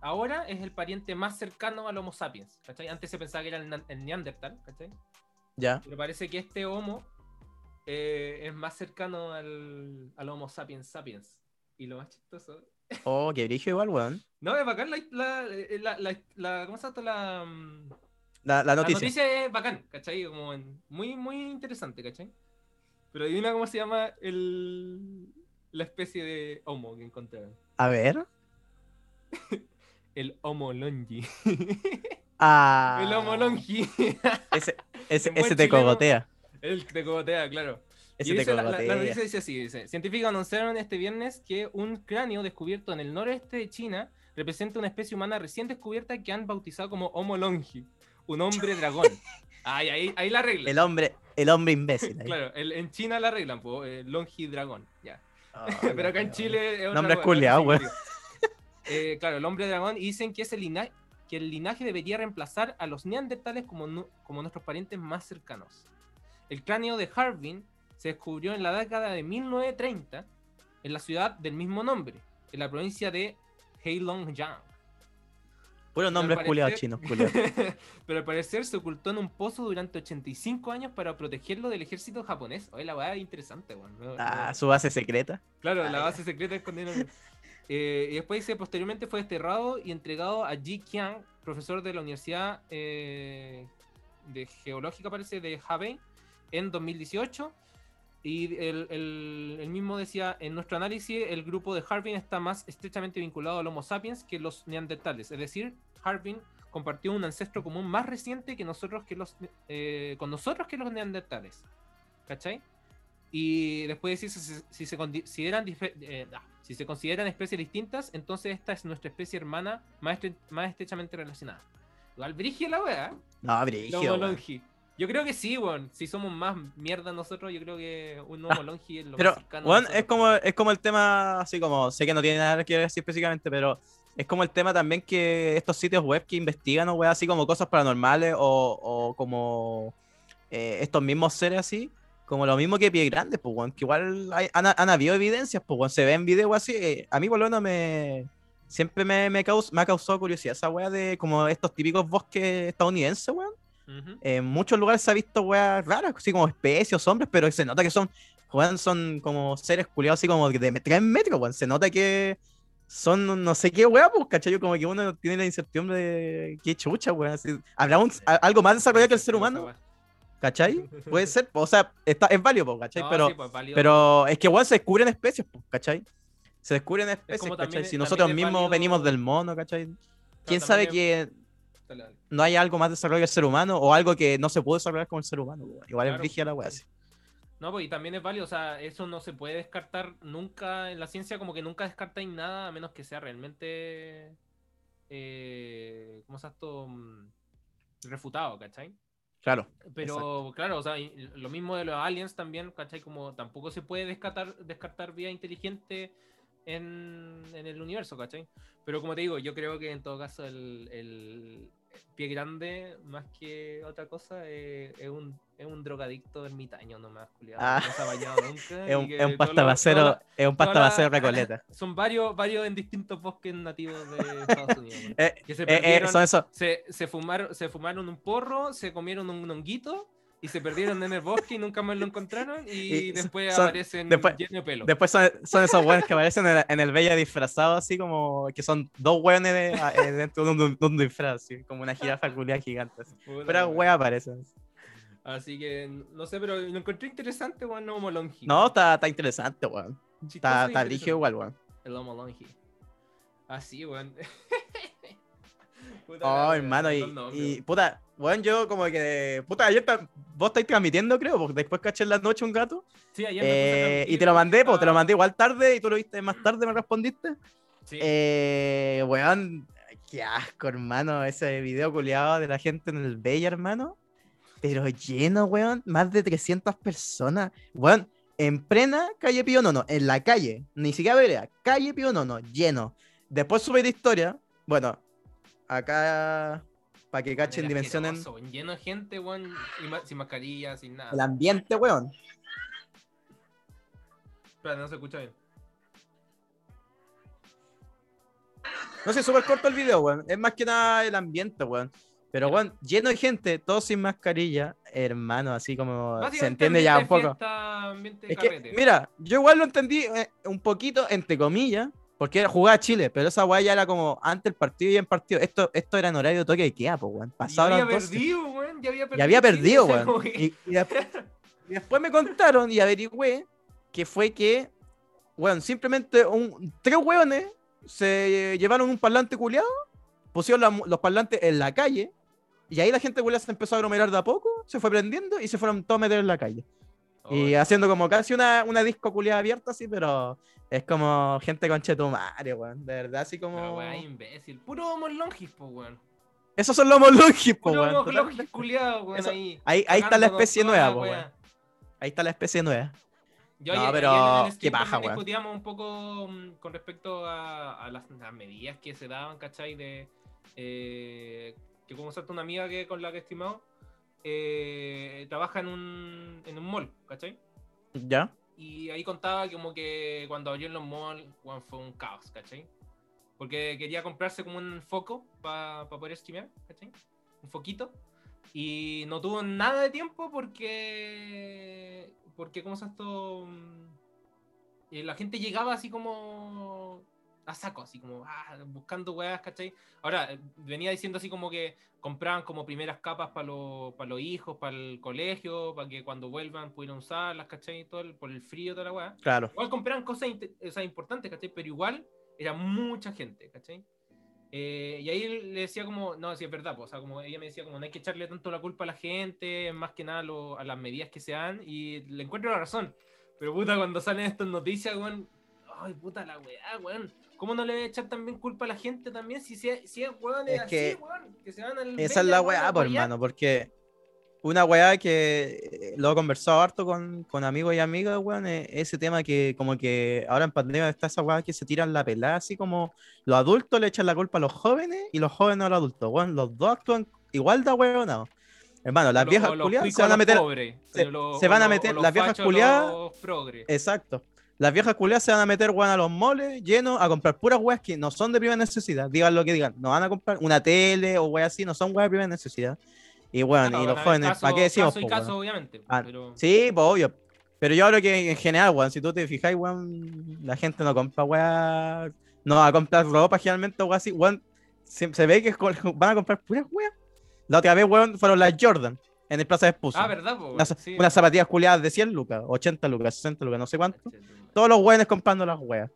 ahora es el pariente más cercano al Homo sapiens, ¿cachai? Antes se pensaba que era el, el Neandertal, ¿cachai? ¿Ya? Pero parece que este Homo eh, es más cercano al, al Homo sapiens sapiens. Y lo más chistoso. Oh, qué brillo igual, weón. No, es bacán la, la, la, la- ¿cómo se llama? La, mm, La, la la noticia. noticia es bacán, ¿cachai? Como en- muy, muy interesante, ¿cachai? Pero adivina cómo se llama el, la especie de Homo que encontraron. A ver. El Homo longi. Ah. El Homo longi. Ese, ese, ese te cogotea. el te cogotea, claro. Ese Y dice la, la- la noticia dice así, dice, científicos anunciaron este viernes que un cráneo descubierto en el noreste de China representa una especie humana recién descubierta que han bautizado como Homo longi, un hombre dragón. Ay, ahí, ahí la regla. El hombre, el hombre imbécil. ahí. Claro, el- en China la arreglan, po, eh, longi dragón, ya. Ah, Pero acá en Chile es Nombre qué digo. Eh, claro, el hombre dragón y dicen que, es el linaje, que el linaje debería reemplazar a los neandertales como, como nuestros parientes más cercanos. El cráneo de Harbin se descubrió en la década de 1930 en la ciudad del mismo nombre, en la provincia de Heilongjiang. Puro nombres culiados chinos, culiados. Pero al parecer se ocultó en un pozo durante 85 años para protegerlo del ejército japonés. Oye, la weá es interesante, weón. No- Ah, no- su base secreta. Claro, Ah, la base secreta escondida. Eh, y después dice, posteriormente fue desterrado y entregado a Ji Qiang, profesor de la Universidad eh, de Geológica, parece, de Hebei, en 2018. Y el, el- el mismo decía, en nuestro análisis, el grupo de Harbin está más estrechamente vinculado al Homo sapiens que los neandertales. Es decir, Harbin compartió un ancestro común más reciente que nosotros que los, eh, con nosotros que los neandertales. ¿Cachai? Y después decir si, se- si se consideran eh, ah, si se consideran especies distintas, entonces esta es nuestra especie hermana más, estre- más estrechamente relacionada. Igual brigia la wea, ¿eh? No, La Yo creo que sí, weón. Si somos más mierda nosotros, yo creo que un Homo longi es lo Pero, más cercano weón, es como, es como el tema, así como, sé que no tiene nada que ver así específicamente, pero es como el tema también que estos sitios web que investigan, weón, así como cosas paranormales o, o como eh, estos mismos seres así, como lo mismo que Pie Grandes, pues, weón, que igual hay- han, han habido evidencias, pues, weón, se ven videos así, eh, a mí por lo menos me... Siempre me, me, caus- me ha causado curiosidad esa weá de como estos típicos bosques estadounidenses, weón. Ujú. En muchos lugares se ha visto weas raras, así como especies hombres, pero se nota que son, weón, son como seres culiados así como de 3 metros, weón. Se nota que son no sé qué wea, pues, ¿cachai? Como que uno tiene la incertidumbre de qué chucha, weón. así, ¿Habrá un- algo más desarrollado que el ser humano? ¿Cachai? Puede ser, o sea, está, es válido, pues, ¿cachai? No, pero, sí, pues, válido. pero es que, weón, se descubren especies, pues, ¿cachai? Se descubren especies, como ¿cachai? también- Si nosotros es mismos válido- venimos del mono, ¿cachai? ¿Quién sabe también que Dale, dale. no hay algo más desarrollado que el ser humano o algo que no se puede desarrollar como el ser humano. Igual es Claro. brígida la weá. así. No, pues y también es válido, o sea, eso no se puede descartar nunca en la ciencia, como que nunca descartáis nada a menos que sea realmente, eh, ¿cómo se esto? Mm, Refutado, ¿cachai? Claro. Pero claro, o sea, lo mismo de los aliens también, ¿cachai? Como tampoco se puede descartar, descartar vida inteligente en, en el universo, ¿cachai? Pero como te digo, yo creo que en todo caso el, el pie grande, más que otra cosa, eh, es, un, es un drogadicto ermitaño nomás, culiado. Ah. No se ha bañado nunca. Es un, es un pasta es un pasta todas las- basero recoleta. Son varios, varios en distintos bosques nativos de Estados Unidos. Eh, que se eh, eh, perdieron, son esos. se, se fumaron, se fumaron un porro, se comieron un honguito y se perdieron en el bosque y nunca más lo encontraron y, Y después son- aparecen después- llenos de pelo. Después son, son esos weones que aparecen en el, en el Bella disfrazado, así como que son dos weones de- eh, dentro de un, de un disfraz, así, como una jirafa culiada gigante. así. Puta Pero wea. aparecen. Así que, no sé, pero lo encontré interesante, weón, Homo longi. No, está, está interesante, weón. Está, y está brígido igual, weón. El Homo longi. Así, weón. Puta Oh, hermano, y, y puta, weón, yo como que. Puta, ayer vos estáis transmitiendo, creo, porque después caché en la noche un gato. Sí, ayer me Eh, y te lo mandé, pues te lo ah, mandé igual tarde y tú lo viste más tarde, me respondiste. Sí. Eh, weón, qué asco, hermano, ese video culiado de la gente en el Bella, hermano. Pero lleno, weón, más de 300 personas. Weón, en plena calle Pío Nono, en la calle, ni siquiera vereda, calle Pío Nono, lleno. Después subí de historia, bueno, acá para que cachen, dimensionen weón, Lleno de gente, weón, ma- sin mascarilla, sin nada. el ambiente, weón. Espera, no se escucha bien. No sé, súper corto el video, weón. Es más que nada el ambiente, weón. Pero, weón, lleno de gente, todos sin mascarilla, hermano, así como se entiende ya un poco. fiesta, Es que, mira, yo igual lo entendí eh, un poquito, entre comillas, porque jugaba Chile, pero esa weá ya era como antes el partido y en partido. Esto, esto era en horario de toque de queda, pues, weón. Y ya había las 12. perdido, weón. Ya había perdido. Había weón. Y, y después, y después me contaron y averigüé que fue que, weón, simplemente un, tres weones se llevaron un parlante culiado, pusieron la los parlantes en la calle, y ahí la gente culiada se empezó a aglomerar de a todos se fue prendiendo y se fueron todos a meter en la calle. Y Oh, haciendo como casi una, una disco culiada abierta, así, pero es como gente con chetumare, weón. De verdad, así Pero, como. weón, imbécil. Puro homo longis, po, weón. Esos son los molungis, po, Puro weón. homo Totalmente. longis culiado, weón. Eso- ahí, Ahí, ahí está la especie nueva, po, weón. Ahí está la especie nueva. Yo No, ayer- pero ayer qué paja, weón. discutíamos un poco mm, con respecto a, a las, las medidas que se daban, ¿cachai? De eh, que como salta una amiga que con la que he estimado eh, trabaja en un, en un mall, ¿cachai? ¿Ya? Y ahí contaba como que cuando abrió en los malls fue un caos, ¿cachai? Porque quería comprarse como un foco para poder streamear, ¿cachai? Un foquito. Y no tuvo nada de tiempo porque. Porque, ¿cómo se esto? Mm, eh, la gente llegaba así como. A saco, así como. ah, buscando weas, ¿cachai? Ahora, eh, venía diciendo así como que compraban como primeras capas para los los hijos, para el colegio, para que cuando vuelvan pudieran usarlas, ¿cachai? Todo el- por el frío, toda la wea. Claro. Igual compraban cosas o sea, importantes, ¿cachai? Pero igual era mucha gente, ¿cachai? Eh, y ahí le decía como, no, sí es verdad, pues, o sea, como ella me decía como no hay que echarle tanto la culpa a la gente, más que nada a, lo- a las medidas que se dan, y le encuentro la razón. Pero puta, cuando salen estas noticias, weón, ay puta la weá, weón. ¿Cómo no le voy a echar también culpa a la gente también si, si, si es weón Es así, que weón? Que se van al Esa es la weá, por hermano, porque una weá que eh, lo he conversado harto con, con amigos y amigas, weón, es ese tema que como que ahora en pandemia está esa weá que se tiran la pelada, así como los adultos le echan la culpa a los jóvenes y los jóvenes a los adultos, weón, los dos actúan igual de weonados. Hermano, las lo- viejas culiadas se van a meter, pobres, se- lo- van a meter- las viejas culiadas- exacto. Las viejas culiadas se van a meter, weón, a los moles llenos a comprar puras weas que no son de primera necesidad. Digan lo que digan. No van a comprar una tele o weas así, no son weas de primera necesidad. Y bueno, Claro, y los jóvenes, ¿para qué decimos? Caso y po, caso, weón? obviamente. Ah, pero... Sí, pues obvio. Pero yo creo que en general, weón, si tú te fijas, weón, la gente no compra weas. No va a comprar ropa generalmente o weas así, weón. Se, se ve que van a comprar puras weas. La otra vez, weón, fueron las Jordan en el Plaza de Expuso. Ah, ¿verdad? po, unas, sí. unas zapatillas culiadas de 100 lucas, 80 lucas, 60 lucas, no sé cuánto. Todos los weones comprando las weas.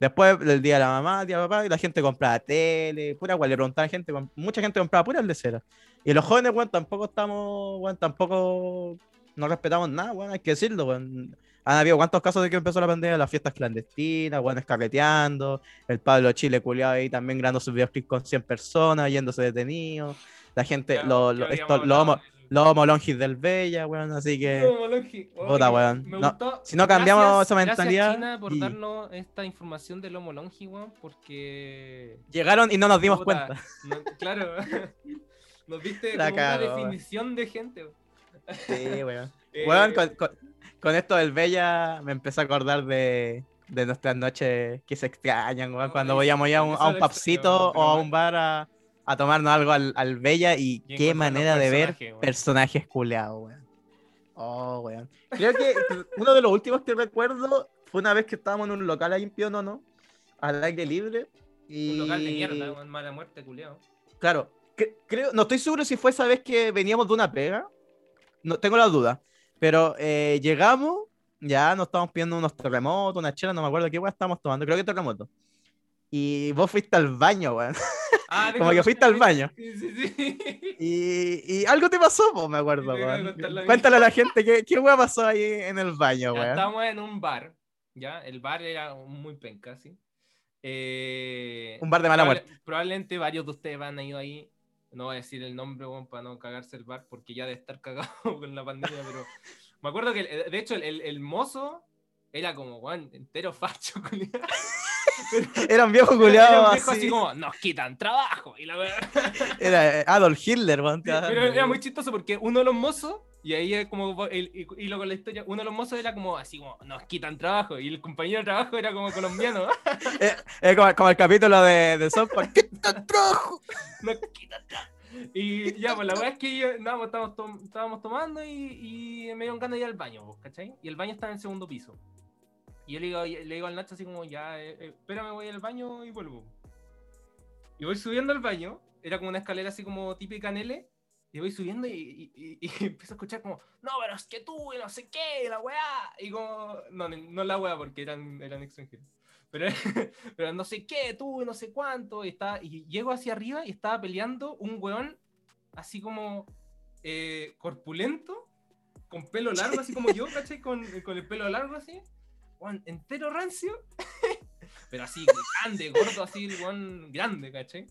Después del día de la mamá, día de papá, y la gente compraba tele, pura wea. Le preguntaban a gente, mucha gente compraba puras de cera. Y los jóvenes, weón, tampoco estamos, weón, tampoco no respetamos nada, weón, hay que decirlo, weón. Han habido cuántos casos de que empezó la pandemia, las fiestas clandestinas, weón, escarreteando, el Pablo Chile culiado ahí también grabando sus videoclips con 100 personas, yéndose detenidos, la gente, esto- los hablado los homolongis del Bella, weón, así que... Como Longi. Puta, weón. me No, gustó. si no cambiamos Gracias- esa mentalidad, Gracias, China, por y- darnos esta información del Homo Longi, weón, porque. Llegaron y no nos dimos puta, cuenta. no- claro. Nos como cago, una weón. definición de gente. weón. Sí, weón. Eh, Weón, con, con- con esto del Bella me empecé a acordar de, de nuestras noches que se extrañan, weón, cuando ya a un, eso a un lo papcito extraño, o a un bar a, a tomarnos algo al, al Bella y, qué manera de ver personajes, weón. personajes culeados, weón. Oh, weón. Creo que uno de los últimos que recuerdo fue una vez que estábamos en un local ahí en Pío Nono, al aire libre. Y... Un local de mierda, weón, mala muerte, culiao. Claro, cre- creo, no estoy seguro si fue esa vez que veníamos de una pega. No tengo la duda. Pero eh, llegamos, ya nos estábamos pidiendo unos terremotos, una chela, no me acuerdo qué weá estábamos tomando, creo que terremoto. Y vos fuiste al baño, weón. Ah, Como que fuiste al baño. Sí, sí, sí. Y, y algo te pasó, pues, me acuerdo, weón. Cuéntale a la gente qué, qué weá pasó ahí en el baño, weón. estábamos en un bar, ¿ya? El bar era muy penca, ¿sí? Eh, Un bar de mala probable- muerte. Probablemente varios de ustedes van a ir ahí. No voy a decir el nombre, weón, para no cagarse el bar, porque ya de estar cagado con la pandemia, pero me acuerdo que, el- de hecho, el, el- el mozo era como, weón, entero facho, culiao. Era un viejo Era culiado un viejo así. así como, nos quitan trabajo. Y, la Era eh, Adolf Hitler, weón. te Pero era muy chistoso porque uno de los mozos, y ahí es como el, y, y luego la historia, uno de los mozos era como así como, nos quitan trabajo. Y el compañero de trabajo era como colombiano. Es como, como el capítulo de, de South Park. ¿Qué tan trabajo? nos quitan trabajo. Y ya, pues la verdad es que yo- nada, pues, estábamos, tom- estábamos tomando y, y me dieron ganas de ir al baño, pues, ¿cachai? Y el baño está en el segundo piso. Y yo le digo, le digo al Nacho así como, ya, eh, eh, espérame, voy al baño y vuelvo. Y voy subiendo al baño, era como una escalera así como típica en L, y voy subiendo y, y- y- y empiezo a escuchar como, no, pero es que tú, y no sé qué, la weá. Y como, no, no la weá porque eran, eran extranjeros. Pero, pero no sé qué, tú, y no sé cuánto. Y, estaba, y llego hacia arriba y estaba peleando un weón así como eh, corpulento, con pelo largo, así como yo, ¿cachai? Con, con el pelo largo así. Weón, entero rancio. pero así, grande, gordo, así, el weón grande, ¿cachai?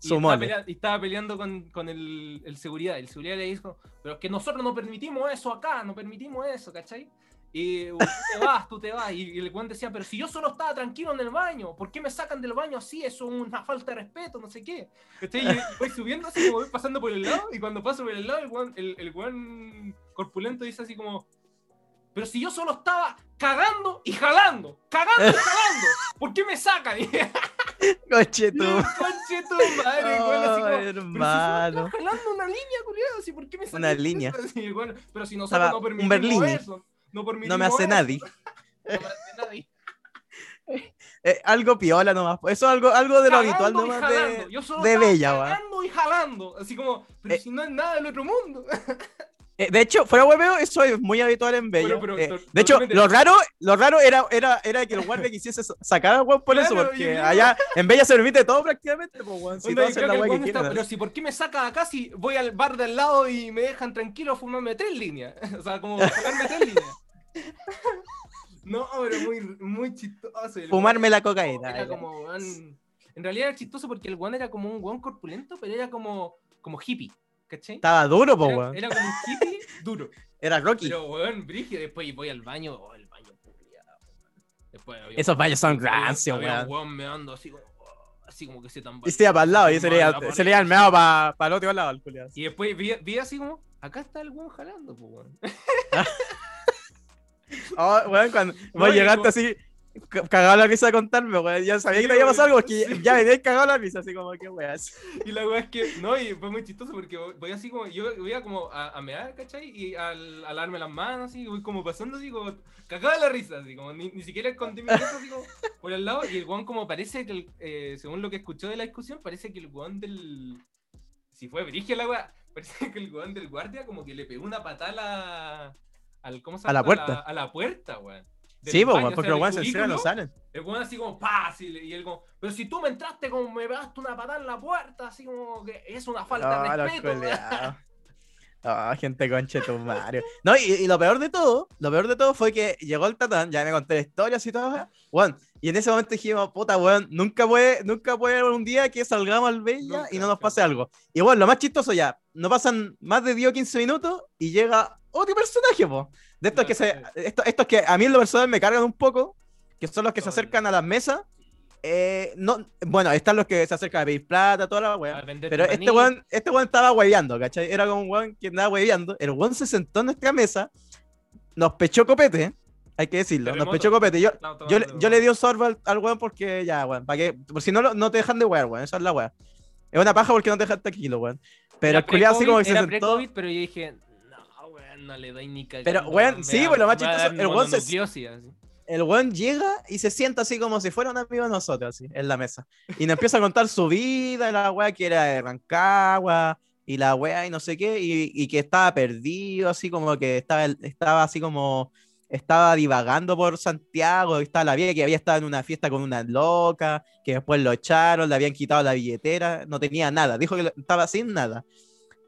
Y estaba, pelea- y estaba peleando con, con el, el seguridad. El seguridad le dijo, pero es que nosotros no permitimos eso acá, no permitimos eso, ¿cachai? Y "Uh, tú te vas, tú te vas. Y, y el weón decía, pero si yo solo estaba tranquilo en el baño, ¿por qué me sacan del baño así? Eso es una falta de respeto, no sé qué. ¿Cachai? Y voy subiendo así como voy pasando por el lado, y cuando paso por el lado, el weón, el, el weón corpulento dice así como, pero si yo solo estaba cagando y jalando, cagando y jalando, ¿por qué me sacan? Coche tú. Conche tu madre, así como, pero si hermano. jalando una línea, culiado, así, ¿por qué me sacan Una línea. Así, bueno, pero si nosotros Estaba no un permitimos Berlini. eso, no permitimos No me hace eso, nadie. No me hace nadie. Eh, algo piola nomás. Eso es algo, algo de lo Cagando habitual nomás jalando. de, Yo solo de Bella, cagando y jalando, así como, pero Eh. si no es nada del otro mundo. Eh, de hecho, fuera hueveo, eso es muy habitual en. Bueno, pero Eh, de hecho, lo raro, lo raro era, era, era que el guardia quisiese sa- sacar al weón por eso, porque yo allá en Bella se permite todo prácticamente, pues, weón. Si Onda, la que que está, pero si por qué me sacan acá si voy al bar de al lado y me dejan tranquilo fumarme tres líneas. O sea, como fumarme tres líneas. No, pero muy, muy chistoso. El Fumarme la cocaína. Era como, En realidad era chistoso porque el weón era como un weón corpulento, pero era como, como hippie, ¿cachai? Estaba duro, Era, weón. era como un hippie duro. Era Rocky. Pero weón, brígido, después voy al baño, oh, el baño culiao, weón. Después había- Esos baños son rancios, weón. un weón meando así como, oh, así como que se tambaleaba. Y se iba para el lado y se le Tumbado iba- en la se le iba al pared. meado para el otro lado, el culiao. Y después vi, vi así como, acá está el weón jalando, pues weón. Oh, weón, cuando No, vos llegaste como- así, cagado la risa a contarme, weón. Ya sabía Sí, que te había pasado algo porque sí. ya venías cagado la risa, así como que weas. Y la weá es que, no, y fue muy chistoso porque voy así como, yo voy a como a, a mear, ¿cachai? Y al, al darme las manos, así, voy como pasando así como, cagada de la risa, así como, ni, ni siquiera escondí mi risa, así como, por el lado, y el weón como parece que, el, eh, según lo que escuchó de la discusión, parece que el weón del, si fue brigia la weá, parece que el weón del guardia como que le pegó una patada a la, al, ¿cómo se A la llama? puerta. A la, puerta, weón. Sí, baño, weón, o porque sea, los se no salen. El weón así como, pa, así, y él como, pero si tú me entraste como me pegaste una patada en la puerta, así como que es una falta Ah, de los respeto. Ah, gente conche tu Mario. No, y, y lo peor de todo, lo peor de todo fue que llegó el tatán, ya me conté historias y todo, weón. Y en ese momento dijimos, puta, weón, nunca puede, nunca puede haber un día que salgamos al Bella y no nos pase algo. Y bueno, lo más chistoso ya, no pasan más de 10 o 15 minutos y llega otro personaje, po. De estos que se, estos, estos que a mí en lo personal me cargan un poco, que son los que se acercan a las mesas. Eh, no, bueno, están los que se acercan a pedir plata, toda la weá. Pero este weón, este weón estaba hueveando, ¿cachai? Era como un weón que andaba hueveando. El weón se sentó en nuestra mesa, nos pechó copete, hay que decirlo, nos pechó copete. Yo, yo, yo le di un sorbo al, al weón porque ya, weón, para que, por si no, lo- no te dejan de wear, weón, esa es la weá. Es una paja porque no te dejan tranquilo, weón. Pero el culiado así como que se sentó. pero yo dije, no, weón, no le doy ni cagando. Pero, weón, me sí, da- pues, lo más chistoso, el weón se- mononucleosis, así. El weón llega y se sienta así como si fuera un amigo de nosotros, así, en la mesa. Y nos empieza a contar su vida, la weá que era de Rancagua, y la weá y no sé qué, y, y que estaba perdido, así como que estaba, estaba así como, estaba divagando por Santiago, estaba la vida que había estado en una fiesta con una loca, que después lo echaron, le habían quitado la billetera, no tenía nada, dijo que estaba sin nada.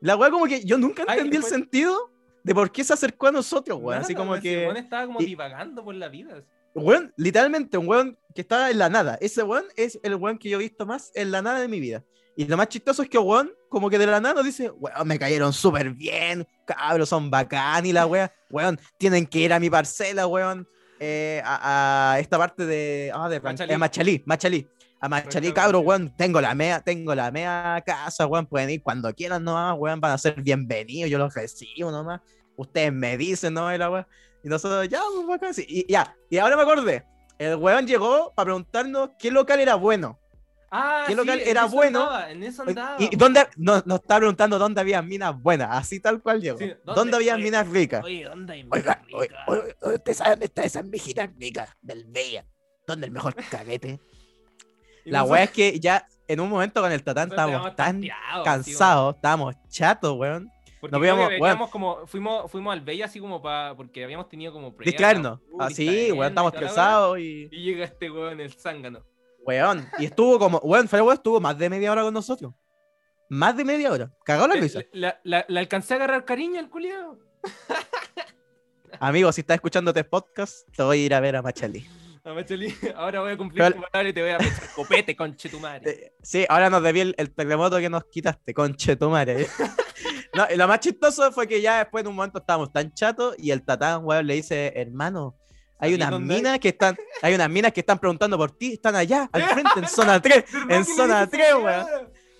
La weá como que yo nunca Ay, entendí el sentido de por qué se acercó a nosotros, weón, así Nada, como ese que... weón estaba como y- divagando por la vida. así. Weón, literalmente, un weón que estaba en la nada. Ese weón es el weón que yo he visto más en la nada de mi vida. Y lo más chistoso es que weón, como que de la nada nos dice, weón, me cayeron súper bien, cabros, son bacán y la weá, weón, tienen que ir a mi parcela, weón. eh, a, a esta parte de. Ah, de Machalí. eh, Machalí, Machalí. A Machalí, Machalí. cabro, weón. Tengo la mea, tengo la mea casa, weón. Pueden ir cuando quieran nomás, weón. Van a ser bienvenidos. Yo los recibo nomás. Ustedes me dicen, ¿no? Y la weón. Y nosotros, ya, pues. Y ya. Y ahora me acordé. El weón llegó para preguntarnos qué local era bueno. Ah, ¿Qué local era eso bueno? andaba, en eso andaba. Y, y dónde, nos, nos está preguntando dónde había minas buenas. Así tal cual llegó. Sí, ¿Dónde, ¿dónde? había Oye, minas ricas? Oye, ¿dónde hay Oiga, mina oiga, rica? oiga, oiga, ¿usted sabe dónde está esa mijita rica del Bella? ¿Dónde el mejor caguete? La weá es que ya en un momento con el tatán estábamos tan cansados, estábamos chatos, weón. Porque Nos veíamos- bueno. como, fuimos, fuimos al Bella así como para, porque habíamos tenido como pruebas, Distraernos. uh, Así, distraernos weón, estamos cansados y. Y llega este weón, el zángano. Weón. Y estuvo como. Weón, Fred weón estuvo más de media hora con nosotros. Más de media hora. Cagó la Le, risa. la, la- la alcancé a agarrar cariño al culiado. Amigo, si estás escuchando este podcast, te voy a ir a ver a Machalí. Ahora voy a cumplir Pero- tu palabra y te voy a meter copete, conche tu madre. Eh, Sí, ahora nos debí el, el terremoto que nos quitaste, conchetumare. no, y lo más chistoso fue que ya después de un momento estábamos tan chatos y el tatán, weón, le dice, hermano, hay ¿Aquí unas dónde minas que están, hay unas minas que están preguntando por ti, están allá, al frente, en zona 3. en zona 3, weón.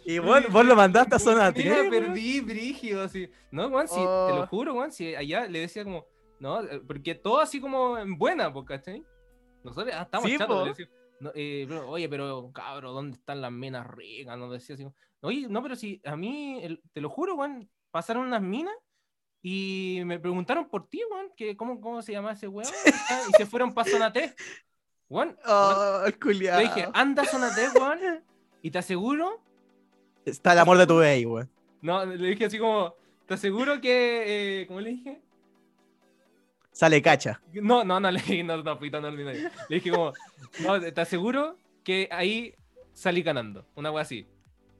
Y vos lo mandaste a zona 3. Mira, weón. perdí, brígido, así. No, weón, sí, te lo Oh. juro, weón, si allá le decía como, no, eh, porque todo así como en buena, ¿cachai? Nosotros ah, estamos Sí, chatos, no, eh, oye, pero cabro, ¿dónde están las minas ricas? Nos decía así, oye, no, pero si a mí, el- te lo juro, weón, pasaron unas minas y me preguntaron por ti, weón, que cómo, cómo se llama ese weón, y se fueron para zona T. Weón, Oh, dije, anda zona T, weón, y te aseguro Está el amor de tu bey, weón. no, le dije así como, ¿te aseguro que, eh, ¿cómo le dije? Sale cacha. No, no, no le dije, no, no, tan ordinario. Le dije como, no, te aseguro que ahí salí ganando, una wea así.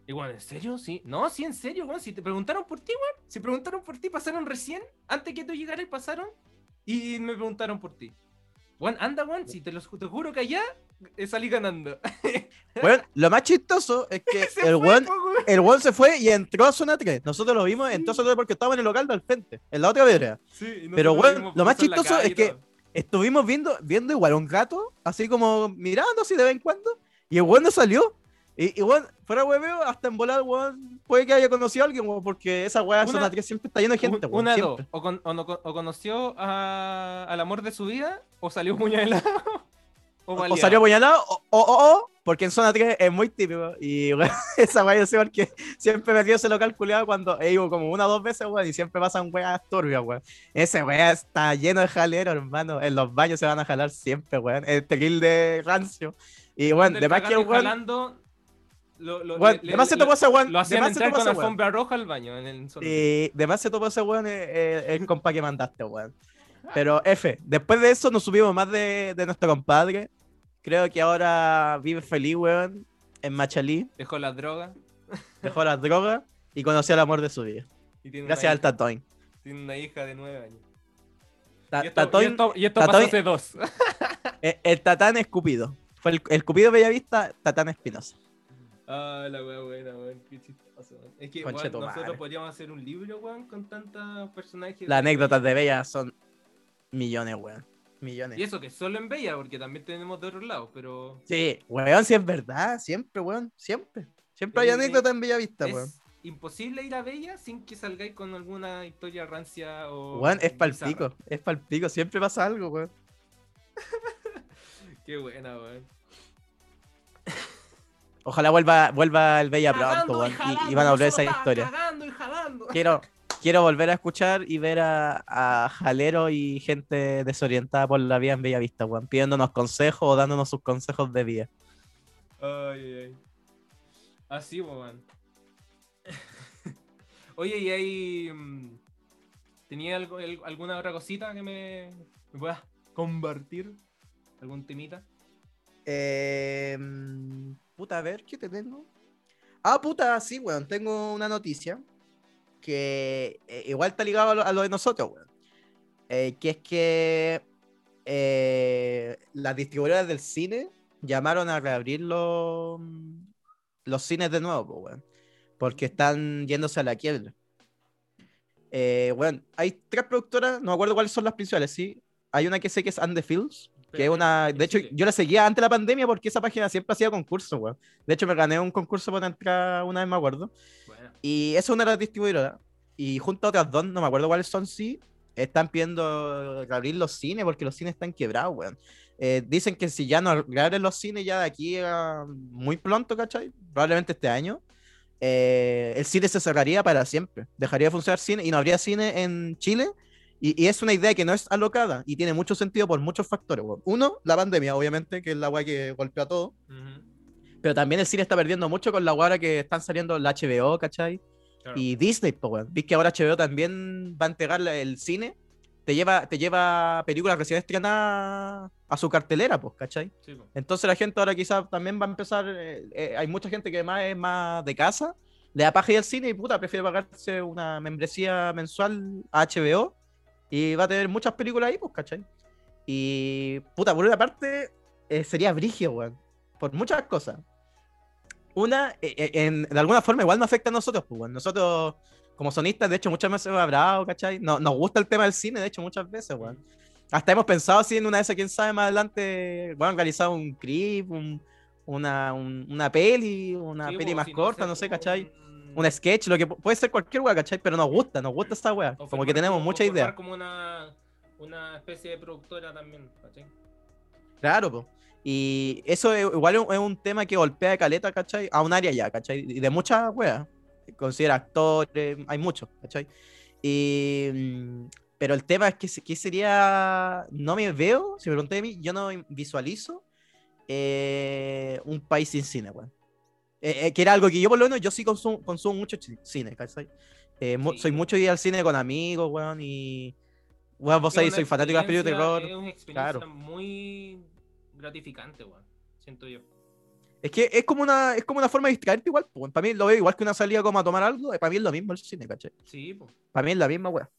Y bueno, ¿en serio? Sí. No, sí, en serio, weón. Si te preguntaron por ti, weón. Si preguntaron por ti, pasaron recién, antes que tú llegaras, pasaron y me preguntaron por ti. Anda, weón, si te, los, te juro que allá eh, salí ganando. Weón, lo más chistoso es que el weón. el weón se fue y entró a zona 3. Nosotros lo vimos, entró a zona 3 porque estaba en el local del frente, en la otra vereda. Sí, Pero, vimos lo más chistoso es que-. Estuvimos viendo, viendo igual un gato, así como mirando así de vez en cuando, y el weón no salió. Y, y weón, fuera hueveo, hasta en volar, weón, puede que haya conocido a alguien, weón, porque esa weá de zona 3 siempre está lleno de gente, weón. una dos. O, con- o no- o conoció a- al amor de su vida, o salió puñalado. o, O, salió apuñalado, o, o, o, porque en zona 3 es muy típico. Y weón, esa weá yo sé porque siempre me dio ese local culiado cuando he ido como una o dos veces, weón, y siempre pasan weas turbias, weón. Ese weá está lleno de jalero, hermano. En los baños se van a jalar siempre, weón. El tequil de rancio. Y bueno, de más que weón. Lo, lo, weón, le- de más se topó ese weón. lo hacían entrar con alfombra roja al baño. En el sol. Y de más se topó ese weón eh, eh, el compa que mandaste, weón. Pero F, después de eso nos subimos más de, de nuestro compadre. Creo que ahora vive feliz, weón, en Machalí. Dejó las drogas. dejó las drogas y conoció el amor de su vida. Y tiene Gracias al Tatoin. Tiene una hija de nueve años. Ta- y esto, y Tatoin- esto- y esto Tatoin- pasó hace dos. eh, el Tatán es Cupido. Fue el, el Cupido Bellavista, Tatán Espinosa. Ah, la wea buena, weón. Qué chistoso, weón. Es que, Conche weón, tu nosotros madre. podríamos hacer un libro, weón, con tantos personajes. Las anécdotas de Bella son millones, weón. Y Millones. eso que solo en Bella, porque también tenemos de otros lados, pero. Sí, weón, sí es verdad. Siempre, weón. Siempre. Siempre hay Sí, anécdotas en Bellavista, es weón. imposible ir a Bella sin que salgáis con alguna historia rancia o. Weón, es pa'l bizarra. pico. Es pa'l pico. Siempre pasa algo, weón. Qué buena, weón. Ojalá vuelva, vuelva el Bella pronto, Y, y van a volver esa historia. estábamos Cagando y jalando. Quiero, quiero volver a escuchar y ver a, a Jalero y gente desorientada por la vida en Bellavista, weón. Pidiéndonos consejos o dándonos sus consejos de vida. Ay, ay, ay. Así, weón. Oye, y ahí. mm, ¿Tenía algo, el- alguna otra cosita que me, me puedas compartir? ¿Algún temita? Eh, puta, a ver, ¿qué te tengo? Ah, puta, sí, weón. Tengo una noticia que eh, igual está ligado a lo, de nosotros, weón. Eh, que es que eh, las distribuidoras del cine llamaron a reabrir los, los cines de nuevo, po, weón. Porque están yéndose a la quiebra. Eh, weón, hay tres productoras, no me acuerdo cuáles son las principales, sí. hay una que sé que es And the Fields, que es una. De hecho, yo la seguía antes de la pandemia porque esa página siempre hacía concursos, weón. De hecho, me gané un concurso para entrar una vez, me acuerdo. Bueno, Y esa es una de las distribuidoras. Y junto a otras dos, no me acuerdo cuáles son, sí, están pidiendo reabrir los cines porque los cines están quebrados, weón. Eh, dicen que si ya no reabren los cines ya de aquí a muy pronto, ¿cachai? Probablemente este año, eh, el cine se cerraría para siempre. Dejaría de funcionar cine y no habría cine en Chile. Y, y es una idea que no es alocada y tiene mucho sentido por muchos factores, weón. Uno, la pandemia, obviamente, que es la weá que golpea todo. ujú, Pero también el cine está perdiendo mucho con la weá ahora que están saliendo la HBO, ¿cachai? claro. Y Disney, pues, weón. Viste que ahora HBO también va a entregar el cine. Te lleva, te lleva películas recién estrenadas a su cartelera, pues, ¿cachai? Sí. Entonces la gente ahora quizás también va a empezar. eh, eh, hay mucha gente que además es más de casa, le da paja ir al cine y puta, prefiere pagarse una membresía mensual a HBO y va a tener muchas películas ahí, pues, ¿cachai? Y puta, por una parte, eh, sería brigio, weón. Por muchas cosas. Una, eh, eh, en, de alguna forma, igual nos afecta a nosotros, pues, weón. Nosotros, como sonistas, de hecho, muchas veces hemos hablado, ¿cachai? No, nos gusta el tema del cine, de hecho, muchas veces, weón. Hasta hemos pensado así en una de esas, quién sabe, más adelante, bueno, realizar un clip, un- una, un- una peli, una Sí, peli po, más si no corta, no sé, po, ¿cachai? un- Un sketch, lo que pu- puede ser cualquier weá, ¿cachai? Pero nos gusta, nos gusta esa weá. Como que tenemos mucha idea. como una, una especie de productora también, ¿cachai? Claro, po. Y eso es- igual es un- tema que golpea de caleta, ¿cachai? A un área ya, ¿cachai? Y de muchas weas. Considera actores, hay muchos, ¿cachai? Y, mm, pero el tema es que, que sería. No me veo, si me pregunté a mí, yo no visualizo eh, un país sin cine, weón. Eh, eh, que era algo que yo, por lo menos, yo sí consumo, consumo mucho cine, ¿cachai? Eh, Sí. Soy mucho ir al cine con amigos, weón, y. Weón, vos una soy fanático de las películas de terror. Es una experiencia claro. muy gratificante, weón. Siento yo. Es que es como una, es como una forma de distraerte igual. Para mí lo veo igual que una salida como a tomar algo. Para mí es lo mismo el cine, ¿cachai? Sí, po. Para mí es la misma weá.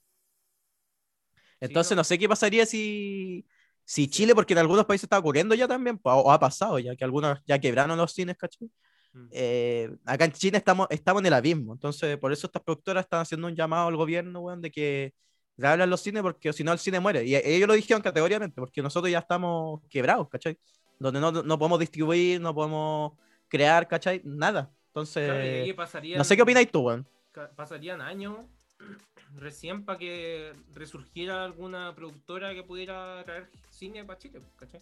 Entonces no. no sé qué pasaría si, si Chile, porque en algunos países está ocurriendo ya también, po, o ha pasado ya, que algunos ya quebraron los cines, ¿cachai? Mm. Eh, acá en Chile estamos, estamos en el abismo. Entonces, por eso estas productoras están haciendo un llamado al gobierno, weón, de que reabran los cines, porque si no el cine muere. Y ellos lo dijeron categóricamente, porque nosotros ya estamos quebrados, ¿cachai? Donde no, no podemos distribuir, no podemos crear, ¿cachai? Nada. Entonces, Claro, pasarían- no sé qué opináis tú, weón. Pasarían años recién para que resurgiera alguna productora que pudiera traer cine para Chile, ¿cachai?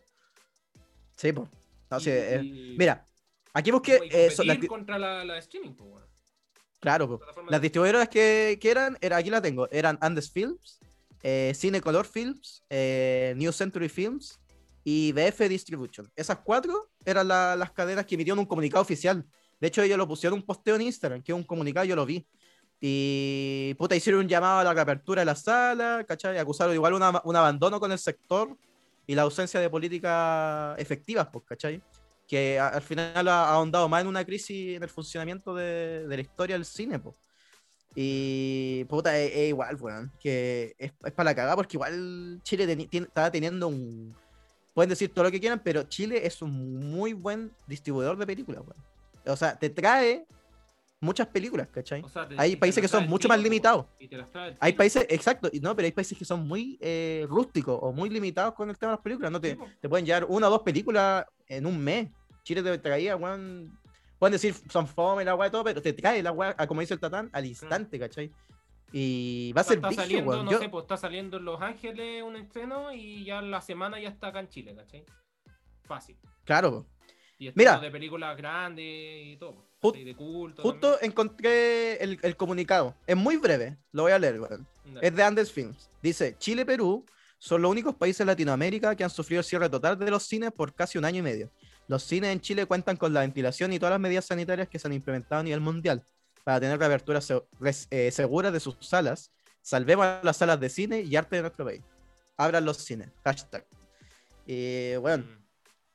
Sí, pues. No, sí, eh, mira, aquí busqué. eh, so- las contra la, la streaming, pues, claro. Plataformas Las distribuidoras que, que eran, era, aquí la tengo, eran Andes Films, eh, Cine Color Films, eh, New Century Films y BF Distribution. Esas cuatro eran la- las cadenas que emitieron un comunicado oficial. De hecho, ellos lo pusieron un posteo en Instagram, que es un comunicado, yo lo vi. Y puta, hicieron un llamado a la reapertura de la sala, ¿cachai? Acusaron igual una- un abandono con el sector y la ausencia de políticas efectivas, pues, ¿cachai? Que al final ha ahondado más en una crisis en el funcionamiento de, de la historia del cine, pues. Y puta, es, es igual, weón. Que es, es para la cagada porque igual Chile teni- estaba teniendo un. Pueden decir todo lo que quieran, pero Chile es un muy buen distribuidor de películas, weón. O sea, te trae muchas películas, ¿cachai? O sea, te- Hay países que son mucho tiro, más po, limitados. Y te las trae Hay países, exacto, no, pero hay países que son muy eh, rústicos o muy limitados con el tema de las películas. No te, po. te pueden llevar una o dos películas en un mes. Chile te traía, weón. Pueden decir son fome la weá y todo, pero te trae la weá, como dice el Tatán, al instante, ¿cachai? Y va a ser está brígido, saliendo, weón. no Yo- sé, pues está saliendo en Los Ángeles un estreno y ya la semana ya está acá en Chile, ¿cachai? Fácil. Claro. Y Mira. de películas grandes y todo. Ju- ¿cachai? de culto. justo encontré el, el comunicado. Es muy breve, lo voy a leer, weón. Es de Andes Films. Dice, Chile y Perú son los únicos países de Latinoamérica que han sufrido el cierre total de los cines por casi un año y medio. Los cines en Chile cuentan con la ventilación y todas las medidas sanitarias que se han implementado a nivel mundial para tener reaperturas se- eh, seguras de sus salas. Salvemos a las salas de cine y arte de nuestro país. Abran los cines. Hashtag. Y bueno, Mm.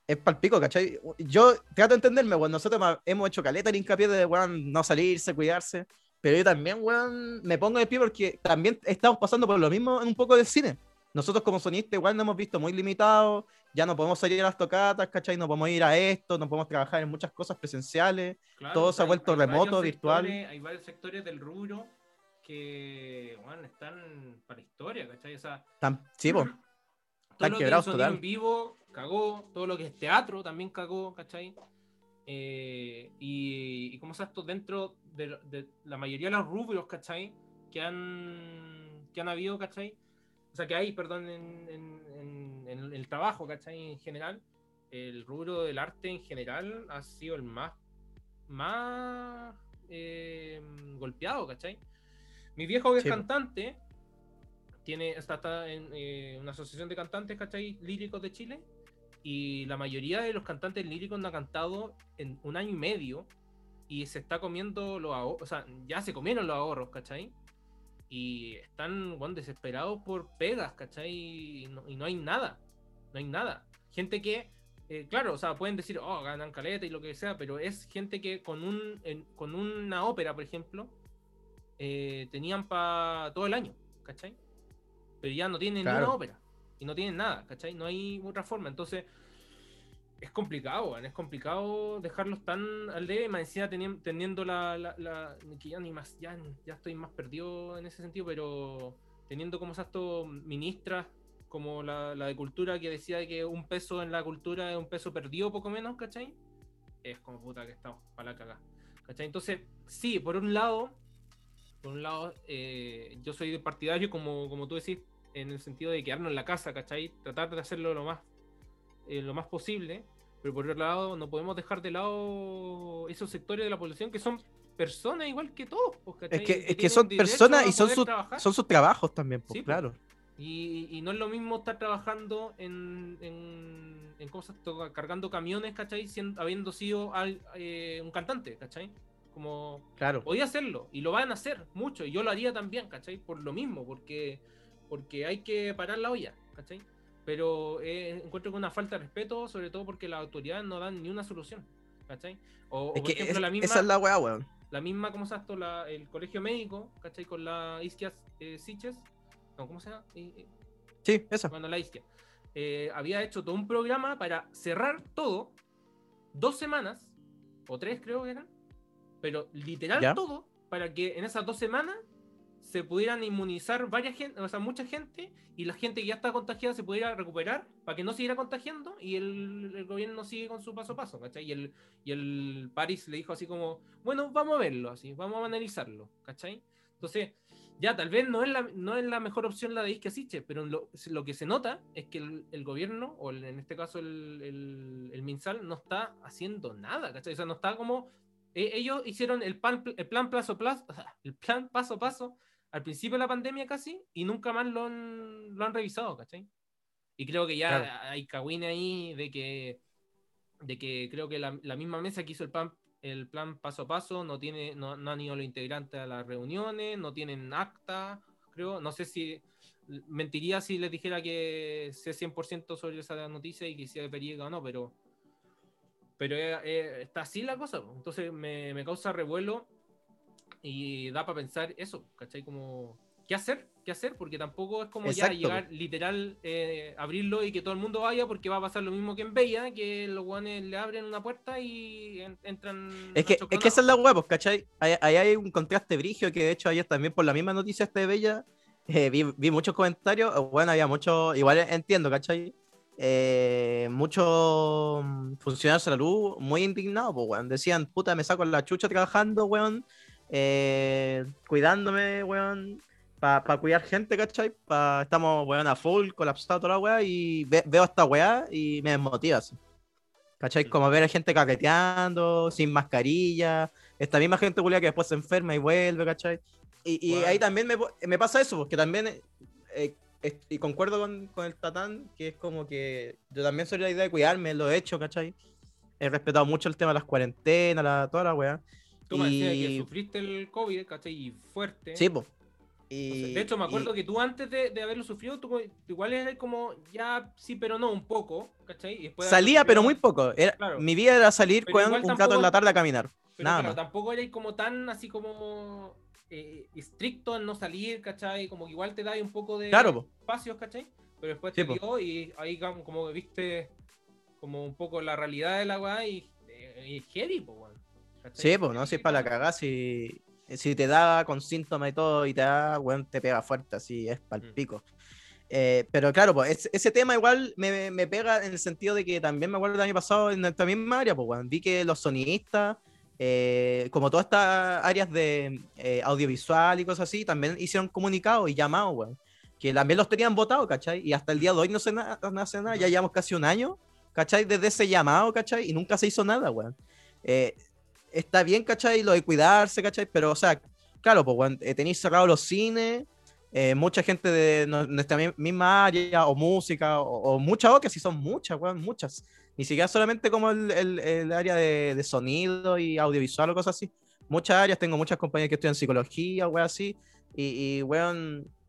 es palpico, ¿cachai? Yo trato de entenderme, weón. Nosotros hemos hecho caleta el hincapié de, weón, no salirse, cuidarse. Pero yo también, weón, me pongo de pie porque también estamos pasando por lo mismo en un poco del cine. Nosotros como sonistas igual nos hemos visto muy limitados, ya no podemos salir a las tocatas, ¿cachai? No podemos ir a esto, no podemos trabajar en muchas cosas presenciales. Claro, todo o se ha vuelto hay remoto, virtual. sectores- hay varios sectores del rubro que bueno, están para la historia, ¿cachai? O sea, Tan- sí, po. Están lo que es total. en vivo cagó, todo lo que es teatro también cagó, ¿cachai? Eh, y, y como esto dentro de la mayoría de los rubros, ¿cachai? Que han, que han habido, ¿cachai? O sea, que hay, perdón, en, en- en- el trabajo, ¿cachai? En general, el rubro del arte en general ha sido el más, más eh, golpeado, ¿cachai? Mi viejo que es Sí, po. cantante, tiene, está, está en eh, una asociación de cantantes, ¿cachai? Líricos de Chile. Y la mayoría de los cantantes líricos no han cantado en un año y medio. Y se está comiendo los ahorros, o sea, ya se comieron los ahorros, ¿cachai? Y están, bueno, desesperados por pegas, ¿cachai? Y no, y no hay nada. No hay nada. Gente que, eh, claro, o sea, pueden decir, oh, ganan caleta y lo que sea, pero es gente que con, un, en- con una ópera, por ejemplo, eh, tenían para todo el año, ¿cachai? Pero ya no tienen Claro. una ópera y no tienen nada, ¿cachai? No hay otra forma. Entonces, es complicado, es complicado dejarlos tan al debe, más encima teni- teniendo la, la- ya ni más, ya, ya estoy más perdido en ese sentido, pero teniendo como esas ministras como la, de cultura que decía que un peso en la cultura es un peso perdido poco menos, ¿cachai? Es como puta que estamos para la cagada. ¿Cachai? Entonces, sí, por un lado, por un lado, eh, yo soy partidario, como, como tú decís, en el sentido de quedarnos en la casa, ¿cachai? Tratar de hacerlo lo más, eh, lo más posible, pero por otro lado, no podemos dejar de lado esos sectores de la población que son personas igual que todos. pues, ¿cachai? Es que, es que son personas y son, sus son sus trabajos también, pues, Sí, pues. claro. Y, y no es lo mismo estar trabajando en, en, en cosas, cargando camiones, ¿cachai? Siendo, habiendo sido al- eh, un cantante, ¿cachai? Como Claro. podía hacerlo y lo van a hacer mucho y yo lo haría también, ¿cachai? Por lo mismo, porque, porque hay que parar la olla, ¿cachai? Pero eh, encuentro que una falta de respeto, sobre todo porque las autoridades no dan ni una solución, ¿cachai? O, o, Es por que ejemplo, es- la misma, esa es la weá, weón. la misma, ¿cómo se llama el colegio médico, ¿cachai? Con la Isquias eh, Siches, no, ¿cómo se llama? Eh, eh, Sí, esa. bueno, la Isquia, eh, había hecho todo un programa para cerrar todo dos semanas, o tres creo que eran, pero literal ¿Ya? todo, para que en esas dos semanas se pudieran inmunizar varias gente, o sea, mucha gente, y la gente que ya está contagiada se pudiera recuperar para que no siguiera contagiando y el, el gobierno sigue con su paso a paso, ¿cachai? Y el, y el París le dijo así como, bueno, vamos a verlo, así, vamos a analizarlo, ¿cachai? Entonces, ya tal vez no es la, no es la mejor opción la de Isque Siche, pero lo, lo que se nota es que el, el gobierno, o el- en este caso el, el, el MinSal, no está haciendo nada, ¿cachai? O sea, no está como... eh, ellos hicieron el, pan, el plan paso a paso, el plan paso a paso al principio de la pandemia casi, y nunca más lo han, lo han revisado, ¿cachai? Y creo que ya Claro. hay cagüines ahí de que, de que creo que la, la misma mesa que hizo el plan, el plan paso a paso no tiene, no, no han ido los integrantes a las reuniones, no tienen acta, creo, no sé si mentiría si les dijera que sé 100% sobre esa noticia y que sea periega o no, pero pero eh, eh, está así la cosa, entonces me, me causa revuelo y da para pensar eso, ¿cachai? Como, ¿qué hacer? ¿Qué hacer? Porque tampoco es como Exacto, ya llegar literal, eh, abrirlo y que todo el mundo vaya, porque va a pasar lo mismo que en Bella, que los guanes le abren una puerta y en- entran. Es que, es que esa es la hueá, pues, ¿cachai? Ahí, ahí hay un contraste brigio que de hecho ayer también por la misma noticia este de Bella eh, vi, vi muchos comentarios, eh, bueno, había muchos, igual entiendo, ¿cachai? Eh, muchos mm, funcionarios de la luz muy indignados, pues, weón. Decían, puta, me saco la chucha trabajando, weón, eh, cuidándome, weón, para cuidar gente, ¿cachai? Pa, estamos, weón, a full, colapsado toda la weá, y ve- veo esta weá y me desmotiva, así. ¿Cachai? Mm. Como ver a gente caqueteando, sin mascarilla, esta misma gente culia que después se enferma y vuelve, ¿cachai? Y, y Bueno. ahí también me, me pasa eso, porque también, eh, eh, y concuerdo con, con el Tatán, que es como que yo también soy la idea de cuidarme, lo he hecho, ¿cachai? He respetado mucho el tema de las cuarentenas, la, toda la weá. Tú me decías que y- sufriste el COVID, ¿cachai? Y fuerte. Sí, pues. De hecho, me acuerdo que tú antes de, de haberlo sufrido, tú igual eras como, ya sí, pero no, un poco, ¿cachai? Y después de haberlo Salía, pero muy poco. Era, Claro. Mi vida era salir un rato tampoco- en la tarde a caminar. Pero Nada claro, tampoco erais como tan así como eh, estricto en no salir, ¿cachai? Como que igual te da un poco de Claro, espacios, ¿cachai? Pero después Sí, te dio y ahí como, viste como un poco la realidad de la weá y, eh, y es heavy, po. ¿Cachai? Sí, pues, no, si es para la cagada, si, si te da con síntomas y todo y te da, weón, te pega fuerte, así es para el Mm. pico. Eh, pero claro, pues ese, ese tema igual me, me pega en el sentido de que también me acuerdo el año pasado en esta misma área, pues weón, vi que los sonidistas, eh, como todas estas áreas de eh, audiovisual y cosas así, también hicieron comunicados y llamados, weón. Que también los tenían votado, ¿cachai? Y hasta el día de hoy no se na- no hace nada, ya llevamos casi un año, ¿cachai? Desde ese llamado, ¿cachai? Y nunca se hizo nada, weón. Eh, está bien, ¿cachai? Lo de cuidarse, ¿cachai? Pero, o sea, claro, pues, weón, eh, tenéis cerrados los cines, eh, mucha gente de nuestra mi- misma área, o música, o, o muchas o que sí son muchas, muchas. Ni siquiera solamente como el, el- el área de, de sonido y audiovisual o cosas así. Muchas áreas, tengo muchas compañías que estudian psicología, weón, así. Y, y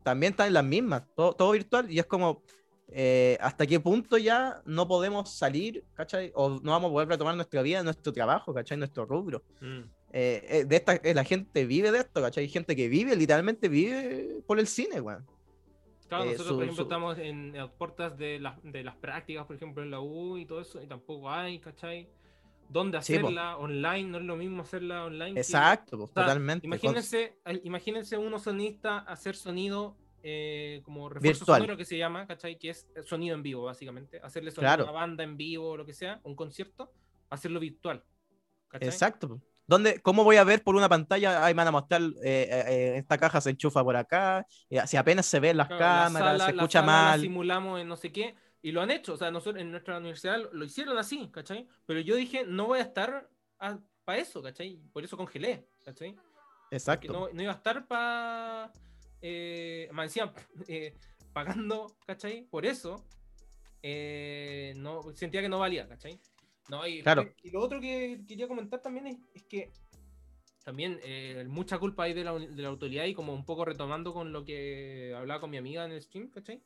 también están en las mismas, todo, todo virtual. Y es como, eh, ¿hasta qué punto ya no podemos salir, ¿cachai? O no vamos a poder retomar nuestra vida, nuestro trabajo, ¿cachai? Nuestro rubro. Mm. Eh, eh, de esta, eh, la gente vive de esto, ¿cachai? Hay gente que vive, literalmente vive por el cine, weón. Claro, Eh, nosotros, su- por ejemplo, su- estamos en las puertas de las, de las prácticas, por ejemplo, en la U y todo eso, y tampoco hay, ¿cachai? ¿Dónde Sí, hacerla online? No es lo mismo hacerla online. que- Exacto, pues, o sea, totalmente. con- Imagínense, al- imagínense uno sonista hacer sonido eh, como refuerzo Virtual. sonoro que se llama, ¿cachai? Que es sonido en vivo, básicamente. Hacerle sonido Claro. a una banda en vivo o lo que sea, un concierto, hacerlo virtual. ¿cachai? Exacto. ¿Dónde, ¿Cómo voy a ver por una pantalla? Ahí me van a mostrar, eh, eh, eh, esta caja se enchufa por acá, y si apenas se ven las Claro, la cámaras, sala- se la escucha sala la mal. simulamos en no sé qué, y lo han hecho. O sea, nosotros en nuestra universidad lo, lo hicieron así, ¿cachai? Pero yo dije, no voy a estar para eso, ¿cachai? Por eso congelé, ¿cachai? Exacto. no, no iba a estar para. Eh, me decían, eh, pagando, ¿cachai? Por eso, eh, no, sentía que no valía, ¿cachai? No, y, Claro. y lo otro que quería comentar también es, es que también eh, mucha culpa hay de la, de la autoridad y como un poco retomando con lo que hablaba con mi amiga en el stream, ¿cachai?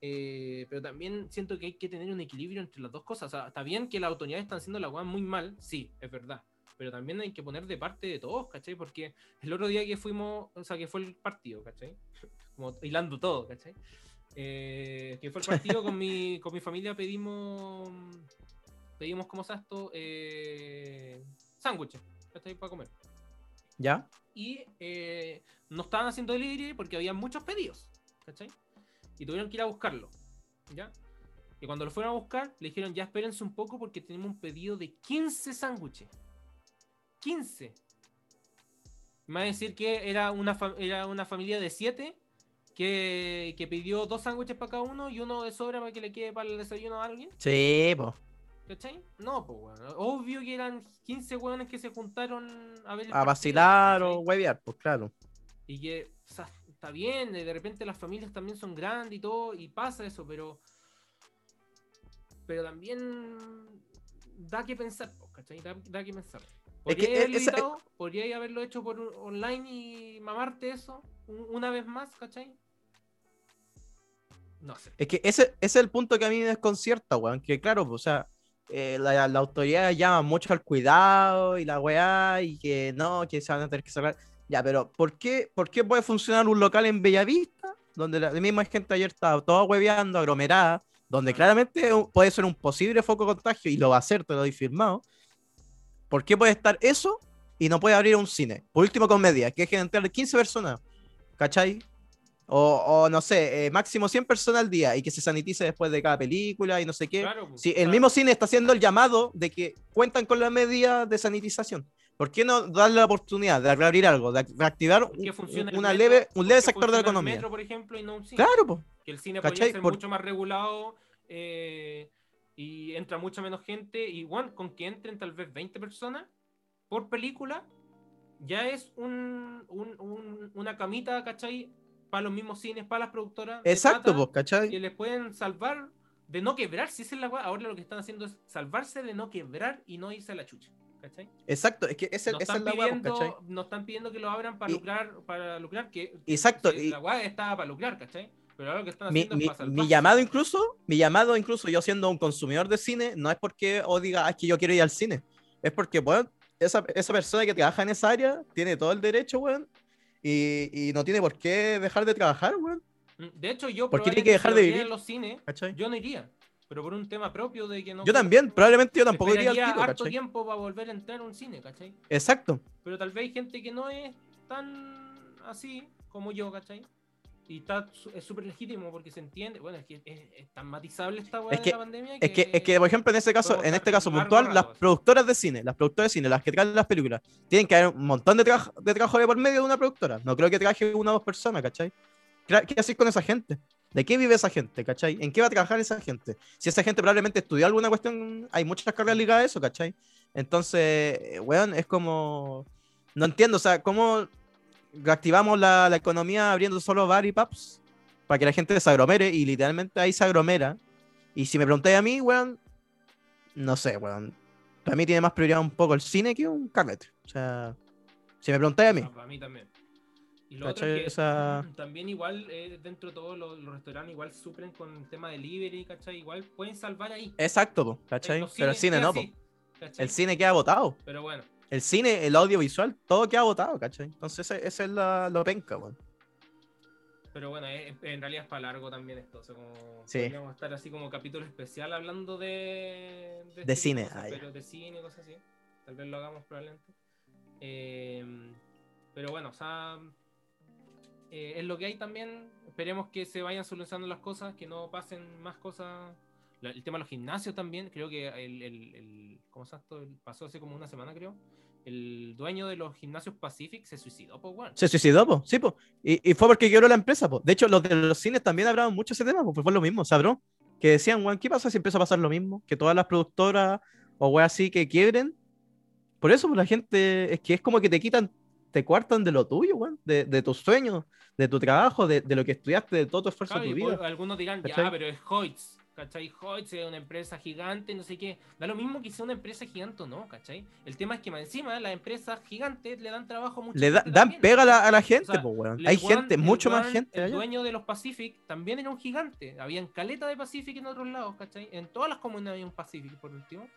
Eh, pero también siento que hay que tener un equilibrio entre las dos cosas. O sea, está bien que las autoridades están haciendo la weá muy mal, sí, es verdad. Pero también hay que poner de parte de todos, ¿cachai? Porque el otro día que fuimos, o sea, que fue el partido, ¿cachai? Como hilando todo, ¿cachai? Eh, que fue el partido con mi, con mi familia, pedimos, pedimos, ¿cómo se llama esto? Eh, sándwiches, ¿cachai? Para comer. ¿Ya? Y eh, no estaban haciendo delivery porque había muchos pedidos, ¿cachai? Y tuvieron que ir a buscarlo, ¿ya? Y cuando lo fueron a buscar, le dijeron, ya espérense un poco porque tenemos un pedido de 15 sándwiches. 15. Me va a decir que era una, era una familia de 7 que, que pidió dos sándwiches para cada uno y uno de sobra para que le quede para el desayuno a alguien. Sí, pues. ¿Cachai? No, pues, weón. Obvio que eran 15 weones que se juntaron a ver A partido, vacilar o huevear, pues claro. Y que, o sea, está bien, de repente las familias también son grandes y todo, y pasa eso, pero. Pero también da que pensar, po, ¿cachai? Da, da que pensar. Es que ¿Podría haberlo esa-? ¿Podría haberlo hecho por online y mamarte eso un- una vez más, ¿cachai? No sé. Es que ese, ese es el punto que a mí me desconcierta, weón. Que claro, pues, o sea, eh, la, la autoridad llama mucho al cuidado y la weá, y que no, que se van a tener que cerrar. Ya, pero ¿por qué, ¿por qué puede funcionar un local en Bellavista, donde la, la misma gente ayer estaba toda hueveando, aglomerada, donde claramente un- puede ser un posible foco de contagio, y lo va a ser, te lo doy firmado? ¿Por qué puede estar eso y no puede abrir un cine? Por último, comedia, que dejen entrar 15 personas, ¿cachai? O, o no sé, eh, máximo 100 personas al día y que se sanitice después de cada película y no sé qué. Claro, po, Si el claro. mismo cine está haciendo el llamado de que cuentan con las medidas de sanitización, ¿por qué no darle la oportunidad de reabrir algo, de reactivar ¿Por qué un- el una metro? leve, un ¿Por leve sector de la el economía? metro, por ejemplo, y no un cine? Claro, pues. que el cine podría ser Por- mucho más regulado eh, y entra mucha menos gente. Y bueno, con que entren tal vez 20 personas por película, ya es un, un- un- una camita, ¿cachai? Para los mismos cines, para las productoras. Exacto, plata, pues, ¿cachai? Que les pueden salvar de no quebrar. Si esa es la ahora lo que están haciendo es salvarse de no quebrar y no irse a la chucha. ¿Cachai? Exacto, es que ese- No esa es la pues, pidiendo, ¿cachai? no están pidiendo que lo abran para Y- lucrar, para lucrar, que Exacto, si y- la weá estaba para lucrar, ¿cachai? Pero ahora lo que están mi, haciendo mi- es para mi salvarse. llamado incluso, mi llamado incluso, yo siendo un consumidor de cine, no es porque o diga, "Ah, es que yo quiero ir al cine, es porque, bueno, esa, esa persona que trabaja en esa área tiene todo el derecho, weón, y, y no tiene por qué dejar de trabajar, weón, Mm, De hecho, yo ¿Por qué tiene que dejar de vivir? los cines, ¿cachai? yo no iría. Pero por un tema propio de que no. Yo también, probablemente yo tampoco iría al tiro, harto ¿cachai? tiempo para volver a entrar a un cine, ¿cachai? Exacto, Pero tal vez hay gente que no es tan así como yo, ¿cachai? Y está es súper legítimo porque se entiende. Bueno, es que es, es tan matizable esta weá Es de que- la pandemia. Es que, es que, por ejemplo, en este caso, en este caso puntual, las rato, así. productoras de cine, las productoras de cine, las que traen las películas, tienen que haber un montón de, trabajo de trabajo de por medio de una productora. No creo que trabaje una o dos personas, ¿cachai? ¿Qué hacer con esa gente? ¿De qué vive esa gente, cachai? ¿En qué va a trabajar esa gente? Si esa gente probablemente estudió alguna cuestión, hay muchas carreras ligadas a eso, ¿cachai? Entonces, eh, weón, es como... No entiendo, o sea, ¿cómo reactivamos la, la economía abriendo solo bar y pubs? Para que la gente se agromere y literalmente ahí se agromera. Y si me preguntáis a mí, weón, no sé, weón. Para mí tiene más prioridad un poco el cine que un carrete. O sea, si me preguntáis a mí. Ah, para mí también. Y lo otro ¿Cachai? es que Esa- también igual eh, dentro de todos los, los restaurantes igual suplen con el tema delivery, ¿cachai? Igual pueden salvar ahí. Exacto, po, ¿cachai? Pero el cine no. El cine queda votado. Pero bueno, El cine, el audiovisual, todo queda votado, ¿cachai? Entonces ese, es la, lo penca, weón. pero bueno, es- en realidad es para largo también esto. O sea, como Sí. podríamos estar así como capítulo especial hablando de... De este cine, cosas, ah, ya. pero de cine, cosas así. Tal vez lo hagamos probablemente. Eh, pero bueno, o sea, eh, es lo que hay también. Esperemos que se vayan solucionando las cosas, que no pasen más cosas. La- El tema de los gimnasios también, creo que el, el, el- ¿cómo se esto? Pasó hace como una semana, creo. El dueño de los gimnasios Pacific se suicidó, pues bueno. Se suicidó, po, sí, po. Y, y fue porque quebró la empresa, po. De hecho, los de los cines también hablaban mucho ese tema, pues fue lo mismo, ¿sabró? Que decían, weón, ¿qué pasa si empieza a pasar lo mismo? Que todas las productoras o weón así que quiebren. Por eso, pues la gente, es que es como que te quitan, te cuartan de lo tuyo, weón, de, de tus sueños, de tu trabajo, de, de lo que estudiaste, de todo tu esfuerzo Claro, de tu vida. pues, algunos dirán, ¿Cachai? ya, pero es Hoyts, ¿cachai? Hoyts es una empresa gigante, no sé qué. Da lo mismo que sea una empresa gigante o no, ¿cachai? El tema es que más encima las empresas gigantes le dan trabajo a mucha Le da- dan pega a la, a la gente, O sea, pues, weón. El Hay weón- gente, mucho más weón- gente El allá. dueño de los Pacific también era un gigante. Habían caleta de Pacific en otros lados, ¿cachai? En todas las comunidades había un Pacific, por último.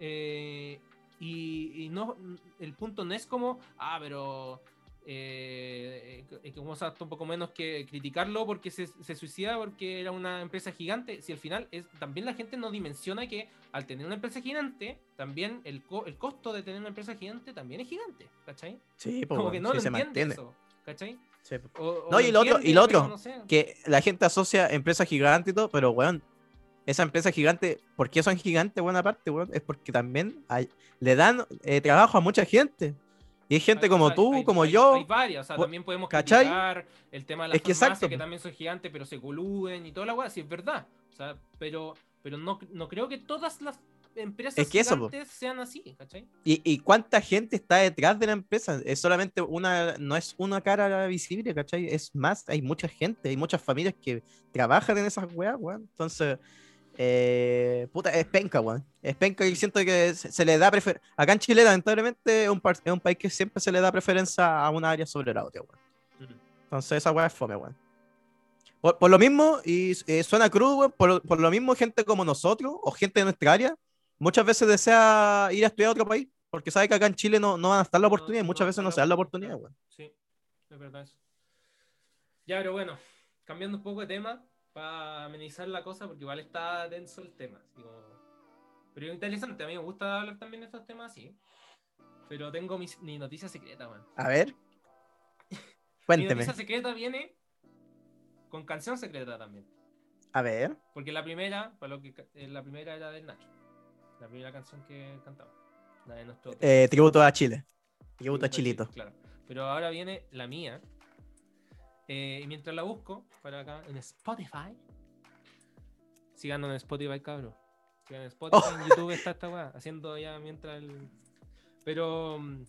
Eh, y, y no, el punto no es como, ah, pero eh, eh, como o sea, un poco menos que criticarlo porque se, se suicida porque era una empresa gigante. Si al final es, también la gente no dimensiona que al tener una empresa gigante, también el, co- el costo de tener una empresa gigante también es gigante, ¿cachai? Sí, Como que no sí lo se mantiene. eso, ¿cachai? Sí. O- o No, y lo otro- y lo otro, no sé. que la gente asocia empresa gigante y todo, pero weón, esa empresa gigante, ¿por qué son gigantes buena parte, weón? Es porque también hay- le dan eh, trabajo a mucha gente. Y hay gente Hay- como tú, hay- como hay- yo. Hay varias, o sea, también podemos criticar el tema de las Es que farmacias, exacto, que también son gigantes, pero se coluden y toda la weá, sí es verdad. O sea, pero, pero no, no creo que todas las empresas Es que eso, sean así, ¿cachai? Y, y cuánta gente está detrás de la empresa. Es solamente una, no es una cara visible, ¿cachai? Es más, hay mucha gente, hay muchas familias que trabajan en esas weas, weón. Entonces, eh, puta, es penca, weón. Es penca y siento que se, se le da preferencia. Acá en Chile, lamentablemente, es un, es un país que siempre se le da preferencia a una área sobre la otra, weón. Entonces, esa wea es fome, weón. Por, por lo mismo, y eh, suena crudo, weón, por, por lo mismo, gente como nosotros o gente de nuestra área muchas veces desea ir a estudiar a otro país, porque sabe que acá en Chile no, no van a estar la oportunidad y muchas veces no se da la oportunidad, weón. Sí, es verdad eso. Ya, pero bueno, cambiando un poco de tema, para amenizar la cosa, porque igual está denso el tema. así como- Pero es interesante, a mí me gusta hablar también de estos temas así. Pero tengo mis- mi noticia secreta, weón. A ver. Mi Cuénteme. noticia secreta viene con canción secreta también. A ver. Porque la primera, para lo que eh, la primera era del Nacho. La primera canción que cantaba. La de nuestro Eh, tributo a Chile. Tributo a Sí, pues, Chilito. sí, claro. Pero ahora viene la mía. Eh, y mientras la busco, para acá en Spotify. Síganos en Spotify, cabrón. Sigan en Spotify, Oh. en YouTube está esta weá. Haciendo ya mientras el. Pero. mm,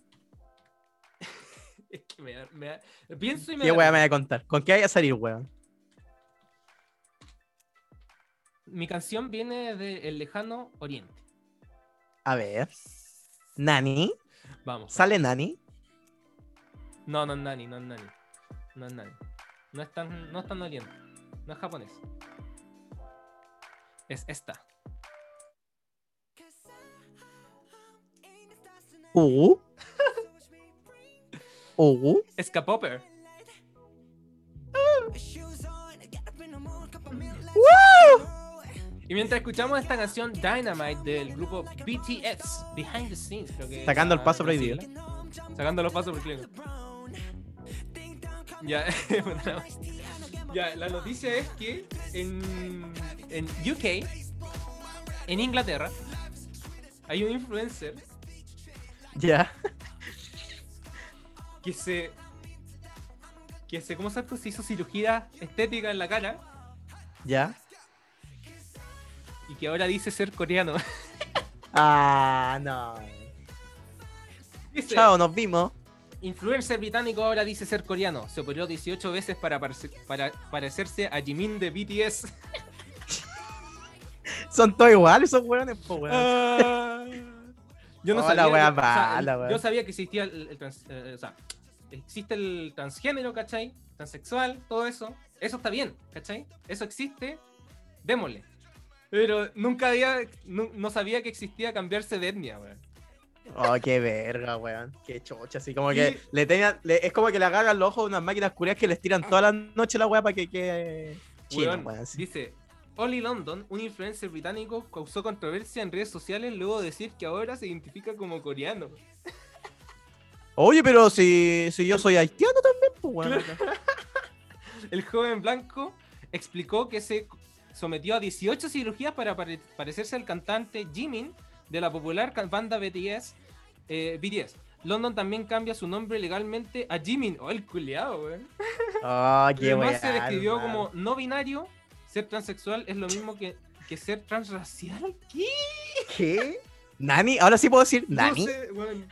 es que me da, me da- Pienso y me ¿Qué weá me voy a contar? ¿Con qué vaya a salir, weón? Mi canción viene del lejano Oriente. A ver. Nani. Vamos. ¿Sale Nani? No, no es Nani, no es Nani. No es Nani. No es tan, no es tan oriente. No es japonés. Es esta. Uh. Uh. Escapopper. Y mientras escuchamos esta canción Dynamite del grupo BTS, Behind the Scenes, creo que. Sacando el paso prohibido. Sacando los pasos prohibidos. Ya, Ya, la noticia es que en, en UK, en Inglaterra, hay un influencer Ya. que se. que se. ¿Cómo se? Se hizo cirugía estética en la cara Ya. y que ahora dice ser coreano. Ah, no. Dice, Chao, nos vimos. Influencer británico ahora dice ser coreano. Se operó 18 veces para, parece- para parecerse a Jimin de BTS. Son todos iguales esos weones, po, weón. Ah. Yo no Oh, sabía. la wea que- o sea, yo sabía que existía el, el trans- eh, o sea, existe el transgénero, ¿cachai? Transexual, todo eso. Eso está bien, ¿cachai? Eso existe, démosle. Pero nunca había, no, no sabía que existía cambiarse de etnia, weón. Oh, qué verga, weón. Qué chocha, así como que le tenían, le- es como que le agarran los ojos de unas máquinas curias que les tiran toda la noche la weá para que quede chino, Weón, weón. sí. Dice, Oli London, un influencer británico, causó controversia en redes sociales luego de decir que ahora se identifica como coreano. Oye, pero si, si yo soy haitiano también, pues weón. El joven blanco explicó que se sometió a 18 cirugías para pare- parecerse al cantante Jimin de la popular banda BTS. eh, BTS. London también cambia su nombre legalmente a Jimin. Oh, el culiao, weón. Oh, qué Además se describió como no binario. Ser transexual es lo mismo que, que ser transracial. ¿Qué? ¿Qué? ¿Nani? Ahora sí puedo decir ¿Nani? No sé, weón.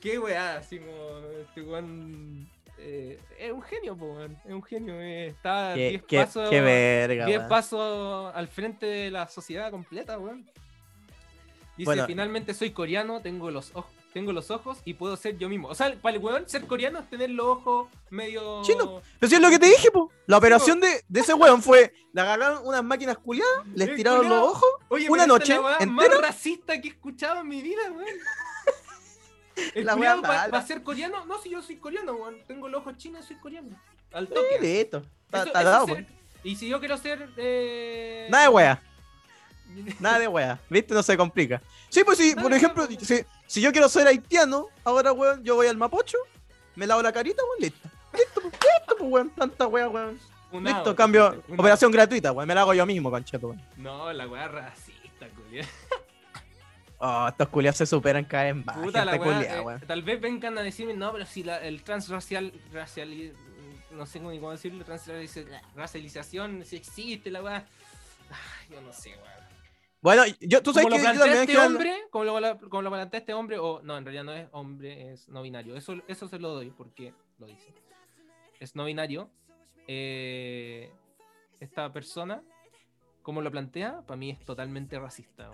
Qué weá, así como este weón. eh, es un genio, po, weón. Es un genio. eh, Está Qué, 10 qué, pasos. qué verga, 10 weón. pasos al frente de la sociedad completa, weón. Dice, Bueno. finalmente soy coreano, tengo los ojos. Tengo los ojos y puedo ser yo mismo. O sea, para el weón, ser coreano es tener los ojos medio. Chino. Pero si es lo que te dije, po. La operación de, de ese weón fue, le agarraron unas máquinas culiadas, les tiraron los ojos, Oye, una noche la entera. más racista que he escuchado en mi vida, weón. El La a ser coreano. No, si yo soy coreano, weón. Tengo los ojos chinos, soy coreano. Al toque. listo. Está, Eso- está dado. Y si yo quiero ser. Eh... Nada de wea. Nada de wea. ¿Viste? No se complica. Sí, pues sí, por ejemplo, si, si yo quiero ser haitiano, ahora, weón, yo voy al Mapocho, me lavo la carita, weón, listo. Listo, pues, listo, pues, weón. Tanta wea, weón. Listo, cambio. Operación gratuita, weón. Me la hago yo mismo, concheto, weón. No, la weá racista, culiao. Oh, estos culiados se superan cada vez más. Puta la gente weá. eh, weón. tal vez vengan a decirme, no, pero si la, el transracial. Racial, no sé ni cómo decirlo, transracialización, si existe la weá. Ay, yo no sé, weá. Bueno, yo, tú sabes Como lo que yo plantea también este quiero- hombre, como lo, como lo plantea este hombre, o no, en realidad no es hombre, es no binario. Eso, eso se lo doy porque lo dice. Es no binario. Eh, esta persona, como lo plantea, para mí es totalmente racista.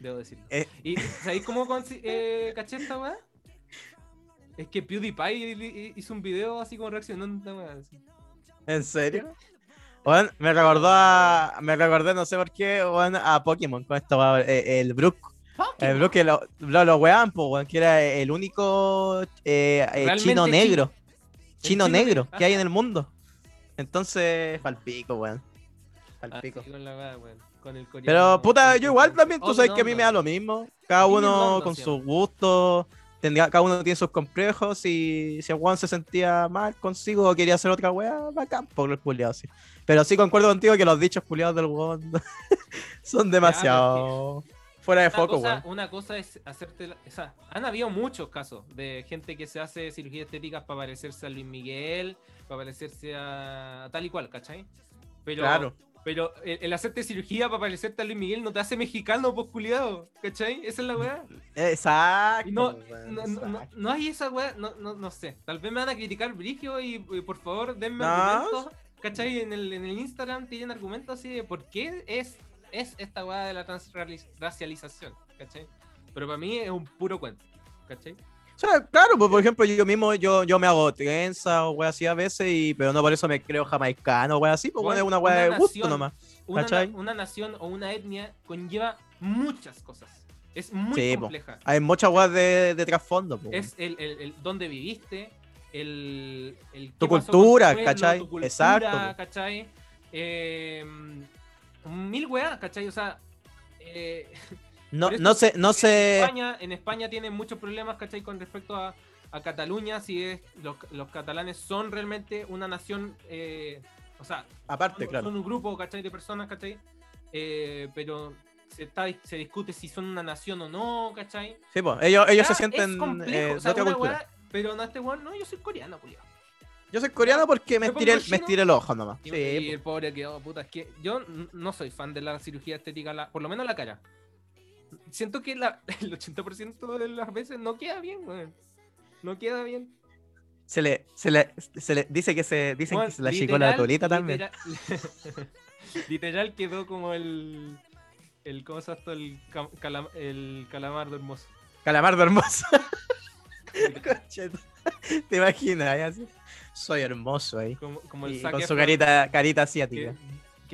Debo decirlo. Eh. ¿Y sabéis cómo eh, caché esta weá? Es que PewDiePie hi- hizo un video así como reaccionando weá. ¿En serio? Bueno, me recordó a. Me recordé, no sé por qué, a Pokémon con esto, weón, eh, el Brook. El Brook que lo, lo, lo weaban, po, weón, que era el único eh, eh, chino negro. El Chino chino negro que hay en el mundo. Entonces, palpico, weón. Palpico. con la weá, weón, con el coreano, Pero puta, yo igual también, tú Old sabes que a mí me da lo mismo. Cada uno con sus gustos. Tendría- cada uno tiene sus complejos. Y si Juan se sentía mal consigo o quería hacer otra weá, bacán, por el culiado, sí. Pero sí concuerdo contigo que los dichos culiados del Juan son demasiado fuera de Una foco, cosa, una cosa es hacerte. la- o sea, han habido muchos casos de gente que se hace cirugías estéticas para parecerse a Luis Miguel, para parecerse a tal y cual, ¿cachai? Pero, Claro. Pero el, el hacerte cirugía para parecerte a Luis Miguel no te hace mexicano, pues culiado, ¿cachai? Esa es la weá. Exacto. Y no, no, no- no- hay esa weá, no, no, no sé. Tal vez me van a criticar Brigio y, y por favor denme argumentos, ¿cachai? En el, en el Instagram tienen argumentos así de por qué es, es esta weá de la transracialización, ¿cachai? Pero para mí es un puro cuento, ¿cachai? O sea, claro, pues por ejemplo, yo mismo yo, yo me hago trenza o wea así a veces, y, pero no por eso me creo jamaicano o wea así, bueno, es una wea de gusto nación- nomás. Una, una nación o una etnia conlleva muchas cosas. Es muy Sí, po. compleja. Hay muchas weas de, de trasfondo, pues. Es el, el, el dónde viviste, el, el Tu cultura, con tu pueblo, ¿cachai? tu cultura, Exacto, po. ¿cachai? Eh, mil weas, ¿cachai? O sea, eh, no, no sé, no en sé. España, en España tienen muchos problemas, ¿cachai? Con respecto a, a Cataluña si es los, los catalanes son realmente una nación, eh, o sea, Aparte, son, claro. son un grupo, ¿cachai? De personas, ¿cachai? Eh, pero se, está, se discute si son una nación o no, ¿cachai? Sí, pues, ellos, ellos se sienten complejo, eh, o sea, de otra una cultura. weá, pero no este weón, no, yo soy coreano, culiao. Yo soy coreano porque me ¿Me estiré, me estiré el ojo nomás. Y, Sí, y el pobre quedó, puta, es que yo no soy fan de la cirugía estética, la- por lo menos la cara. Siento que la, el 80% de las veces no queda bien, weón. No queda bien. se le, se le, se le dice que se dicen que se la chicó la literal- tolita también. literal- Literal quedó como el. el ¿Cómo se esto? El, calam- el calamardo hermoso. Calamardo hermoso. ¿Te imaginas? Soy hermoso ahí. Como, como el Y con su carita, carita asiática. que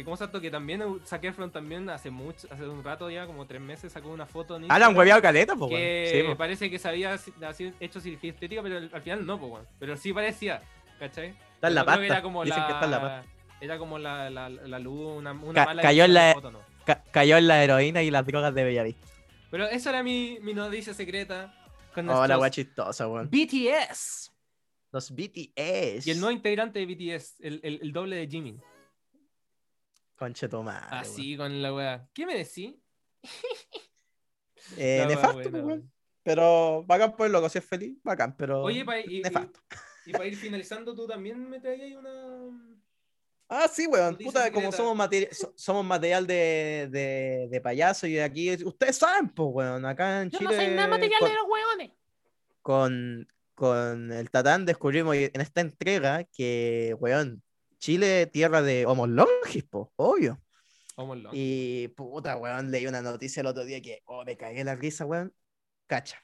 como esto que también Zac Efron también hace mucho, hace un rato ya, como tres meses, sacó una foto en Ah, la han Instagram hueveado caleta, pues, que Sí, po. parece que se había hecho cirugía estética, pero al al final no, pues, weón. Pero sí parecía, ¿cachai? Está en la que pasta. Era como Dicen la, que está en la pasta. Era como la, la, la luz, una, una Ca- mala cayó en la- foto, ¿no? Ca- cayó en la heroína y las drogas de Bellavista. Pero esa era mi, mi noticia secreta. Con Oh, la wea chistosa, weón. BTS. Los BTS. Y el nuevo integrante de BTS, el, el, el doble de Jimmy. Conche tu madre, Así con la wea. ¿Qué me decís? Eh, nefasto, pues, weón. weón. Pero bacán por el loco, si es feliz, bacán, pero Oye, pa- y, y, nefasto. y para ir finalizando, tú también me traías ahí una. Ah, sí, weón. Puta, como secreta. somos, materi- so- somos material de, de, de payaso y aquí, ustedes saben, pues, weón. Acá en Chile. con, los hueones. con, con el Tatán descubrimos en esta entrega que, weón, Chile, tierra de homos longis, pues, obvio. Vámonos. Y puta, weón, leí una noticia el otro día que, oh, me cagué la risa, weón. Cacha.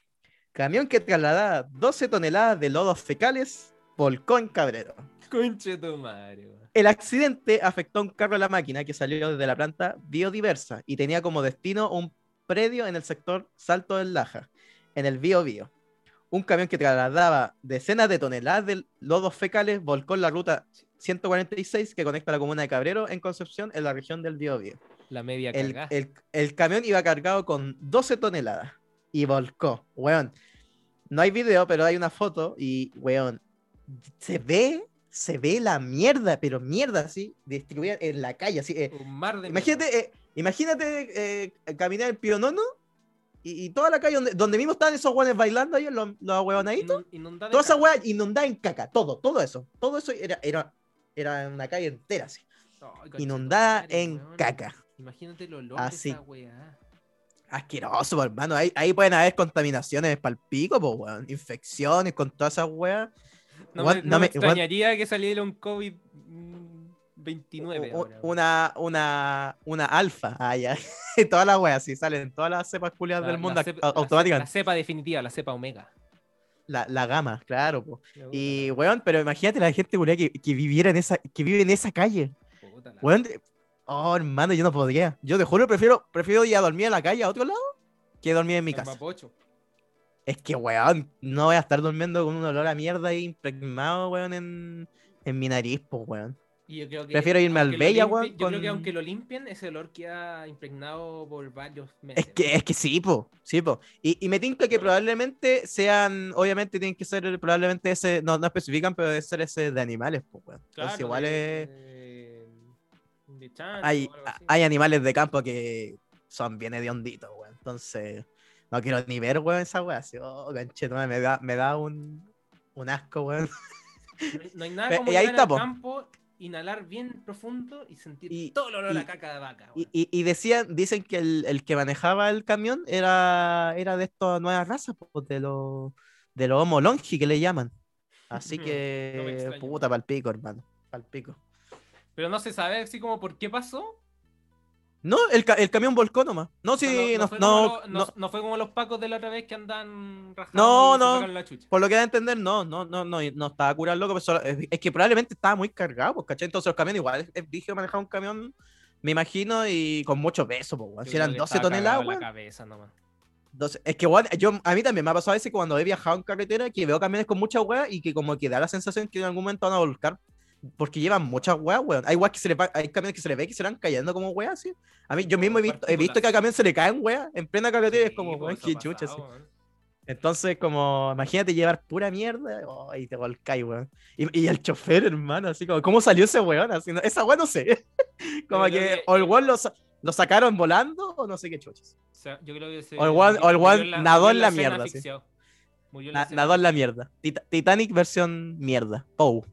Camión que trasladaba 12 toneladas de lodos fecales volcó en Cabrero. Conche tu madre, weón. El accidente afectó a un carro de la máquina que salió desde la planta biodiversa y tenía como destino un predio en el sector Salto del Laja, en el Bío Bío. Un camión que trasladaba decenas de toneladas de lodos fecales volcó en la ruta 146 que conecta la comuna de Cabrero en Concepción, en la región del Bío Bío. La media El, el- el camión iba cargado con 12 toneladas y volcó. Weón, no hay video, pero hay una foto y, weón, se ve, se ve la mierda, pero mierda así, distribuida en la calle. Así, eh, Un mar de imagínate, eh, imagínate eh, caminar en Pionono y, y toda la calle donde, donde mismo estaban esos weones bailando ahí, los, los mierda. weonaditos. Inun- inundada de Toda esa inundada en caca, todo, todo eso. Todo eso era, era, era una calle entera así, inundada madre, en weón. caca. Imagínate el olor Así. de esa weá. Asqueroso, po, hermano. Ahí, ahí pueden haber contaminaciones para el pico, pues, weón. Infecciones con todas esas weas. No, Weón, me, no no me me- weón- extrañaría que saliera un COVID-29 U- ahora. weón. Una, una, una alfa. Ah, ya. Todas las weas, sí, salen todas las cepas culiadas La- del mundo la cepa- automáticamente. La cepa definitiva, la cepa omega. La, la gama, claro, po. Y, weón, pero imagínate la gente que, que viviera en esa, que vive en esa calle. Puta la- Weón, oh, hermano, yo no podría. Yo te juro, prefiero, prefiero ir a dormir en la calle a otro lado que dormir en mi casa. mapocho. Es que, weón, no voy a estar durmiendo con un olor a mierda ahí impregnado, weón, en, en mi nariz, pues, weón. Y yo creo que Prefiero irme al Bella, weón, Yo creo que aunque lo limpien, ese olor queda impregnado por varios meses. Es que, es que sí, po, sí, po. Y, y me tinca que probablemente sean, obviamente tienen que ser, probablemente ese, no, no especifican, pero debe ser ese de animales, pues, weón. Entonces Claro, igual de- es- de- hay, hay animales de campo que son bien hedionditos, weón. Entonces, no quiero ni ver, weón, esa weón. Así, oh, conchetumare, me da, me da un, un asco, weón. No hay- No hay nada como y ahí está, al po. campo, inhalar bien profundo y sentir Y- todo el olor a y- la caca de vaca. Y, weón. y, y decían, dicen que el, el que manejaba el camión era, era de estas nuevas razas, pues, de los de los homo longi que le llaman. Así No que, extraña, puta, weón. pal pico, hermano. Pal pico. Pero no se sabe así como por qué pasó. No, el, ca- el camión volcó nomás. No, sí, no, no, no, no- no fue como los pacos de la otra vez que andan rajados No, no. sacaron la chucha. por lo que da a entender, no, no, no, no, no estaba curado loco, pero solo- es, es que probablemente estaba muy cargado, pues, ¿cachai? Entonces los camiones igual, es, brígido manejar un camión, me imagino, y con mucho peso, pues, Si eran creo que 12 estaba cagado toneladas, en la weón. cabeza nomás. Entonces, es que, weón, yo, a mí también me ha pasado a veces cuando he viajado en carretera que veo camiones con mucha weá y que como que da la sensación que en algún momento van a volcar porque llevan muchas weas, weón. Hay weas que se le va- hay camiones que se le ve que se le van cayendo como weas, así. A mí, yo mismo he visto, he visto que a camión se le caen weas en plena carretera y es Sí, como, weón, qué ha chucha, así. weón. Entonces, como, imagínate llevar pura mierda oh, y te volcáis, weón. Y, y el chofer, hermano, así como, ¿cómo salió ese weón? Así, no- esa weón no sé. como que, que- o el weón lo, lo sacaron volando o no sé qué chuches. O sea, yo creo que se. O el guan- o el en la- nadó en la escena mierda, sí. escena nadó en la mierda. Tita- Titanic versión mierda. Oh.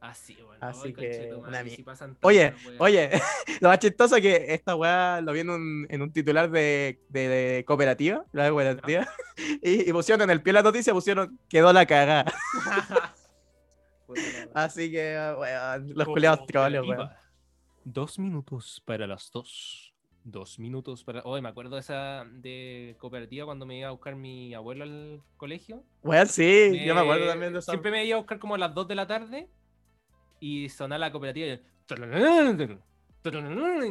Así, bueno. Así que, una si Oye. Oye, lo más chistoso es que esta weá lo vi en un, en un titular de, de- de cooperativa, la de cooperativa, y, y pusieron en el pie de la noticia, pusieron quedó la cagada. Así que, weón, los culiados troles, weón. Dos minutos para las dos. Dos minutos para. Oye, me acuerdo de esa de cooperativa cuando me iba a buscar mi abuelo al colegio. Weón, sí, yo me acuerdo también de eso. Siempre me iba a buscar como a las 2 de la tarde y sonaba la cooperativa y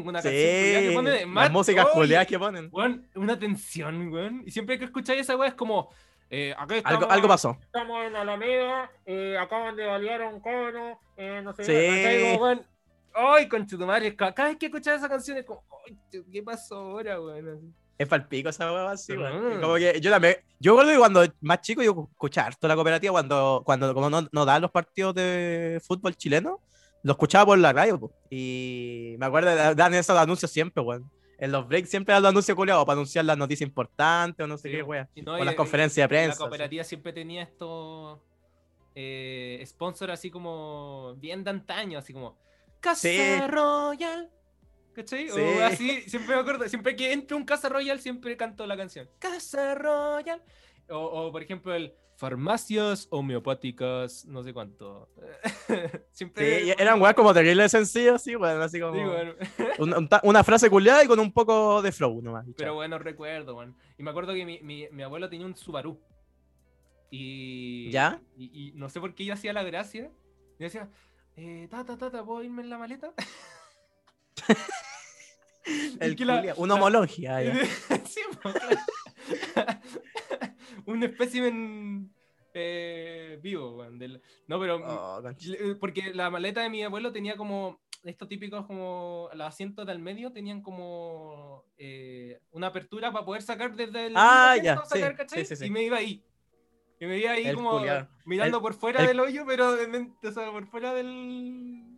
una canción culiá que Sí, pone las músicas que ponen. Weón, una tensión, weón. Y siempre que escucháis esa weá es como. Eh, acá estamos, Algo, algo pasó. Estamos en Alameda, eh, acaban de balear un cono, eh, no sé Sí. Como, weón, Ay, conchetumare, ca- cada vez que escuchaba esa canción es como, ay, ¿qué pasó ahora, weón? Es palpico esa weá así. Mm. Como que yo también. Yo recuerdo que cuando más chico yo escuchaba harto la cooperativa cuando, cuando como no, no daban los partidos de fútbol chileno, lo escuchaba por la radio, po. Y me acuerdo de dan esos anuncios siempre, weón. En los breaks siempre dan los anuncios culiados para anunciar las noticias importantes o no sé Sí, qué, weón. no, o y- las conferencias de prensa, La cooperativa siempre tenía estos eh, sponsor así como bien de antaño, así como Casa Sí. Royal. ¿Cachai? Sí. O así, siempre me acuerdo, siempre que entra un Casa Royal siempre canto la canción. Casa Royal. O, o, por ejemplo el farmacias homeopáticas, no sé cuánto. Siempre eran weas como terribles sencillos, sí, weón. Así como. Sí, bueno. una frase culiada y con un poco de flow nomás. Pero bueno, recuerdo. Y me acuerdo que mi, mi, mi abuelo tenía un Subaru. Y, ¿Ya? Y, y no sé por qué yo hacía la gracia. Y decía, eh, tata, tata, ¿puedo irme en la maleta? El que la- culia- un la-. Sí, claro. un espécimen eh, vivo, weón. del- No, pero Oh, concha. eh, Porque la maleta de mi abuelo tenía como estos típicos como los asientos del medio tenían como eh, una apertura para poder sacar desde el Ah, asiento, ya, sacar, sí, sí, sí. y me iba ahí y me iba ahí El como culiao. mirando El- por fuera el- del hoyo pero o sea, por fuera del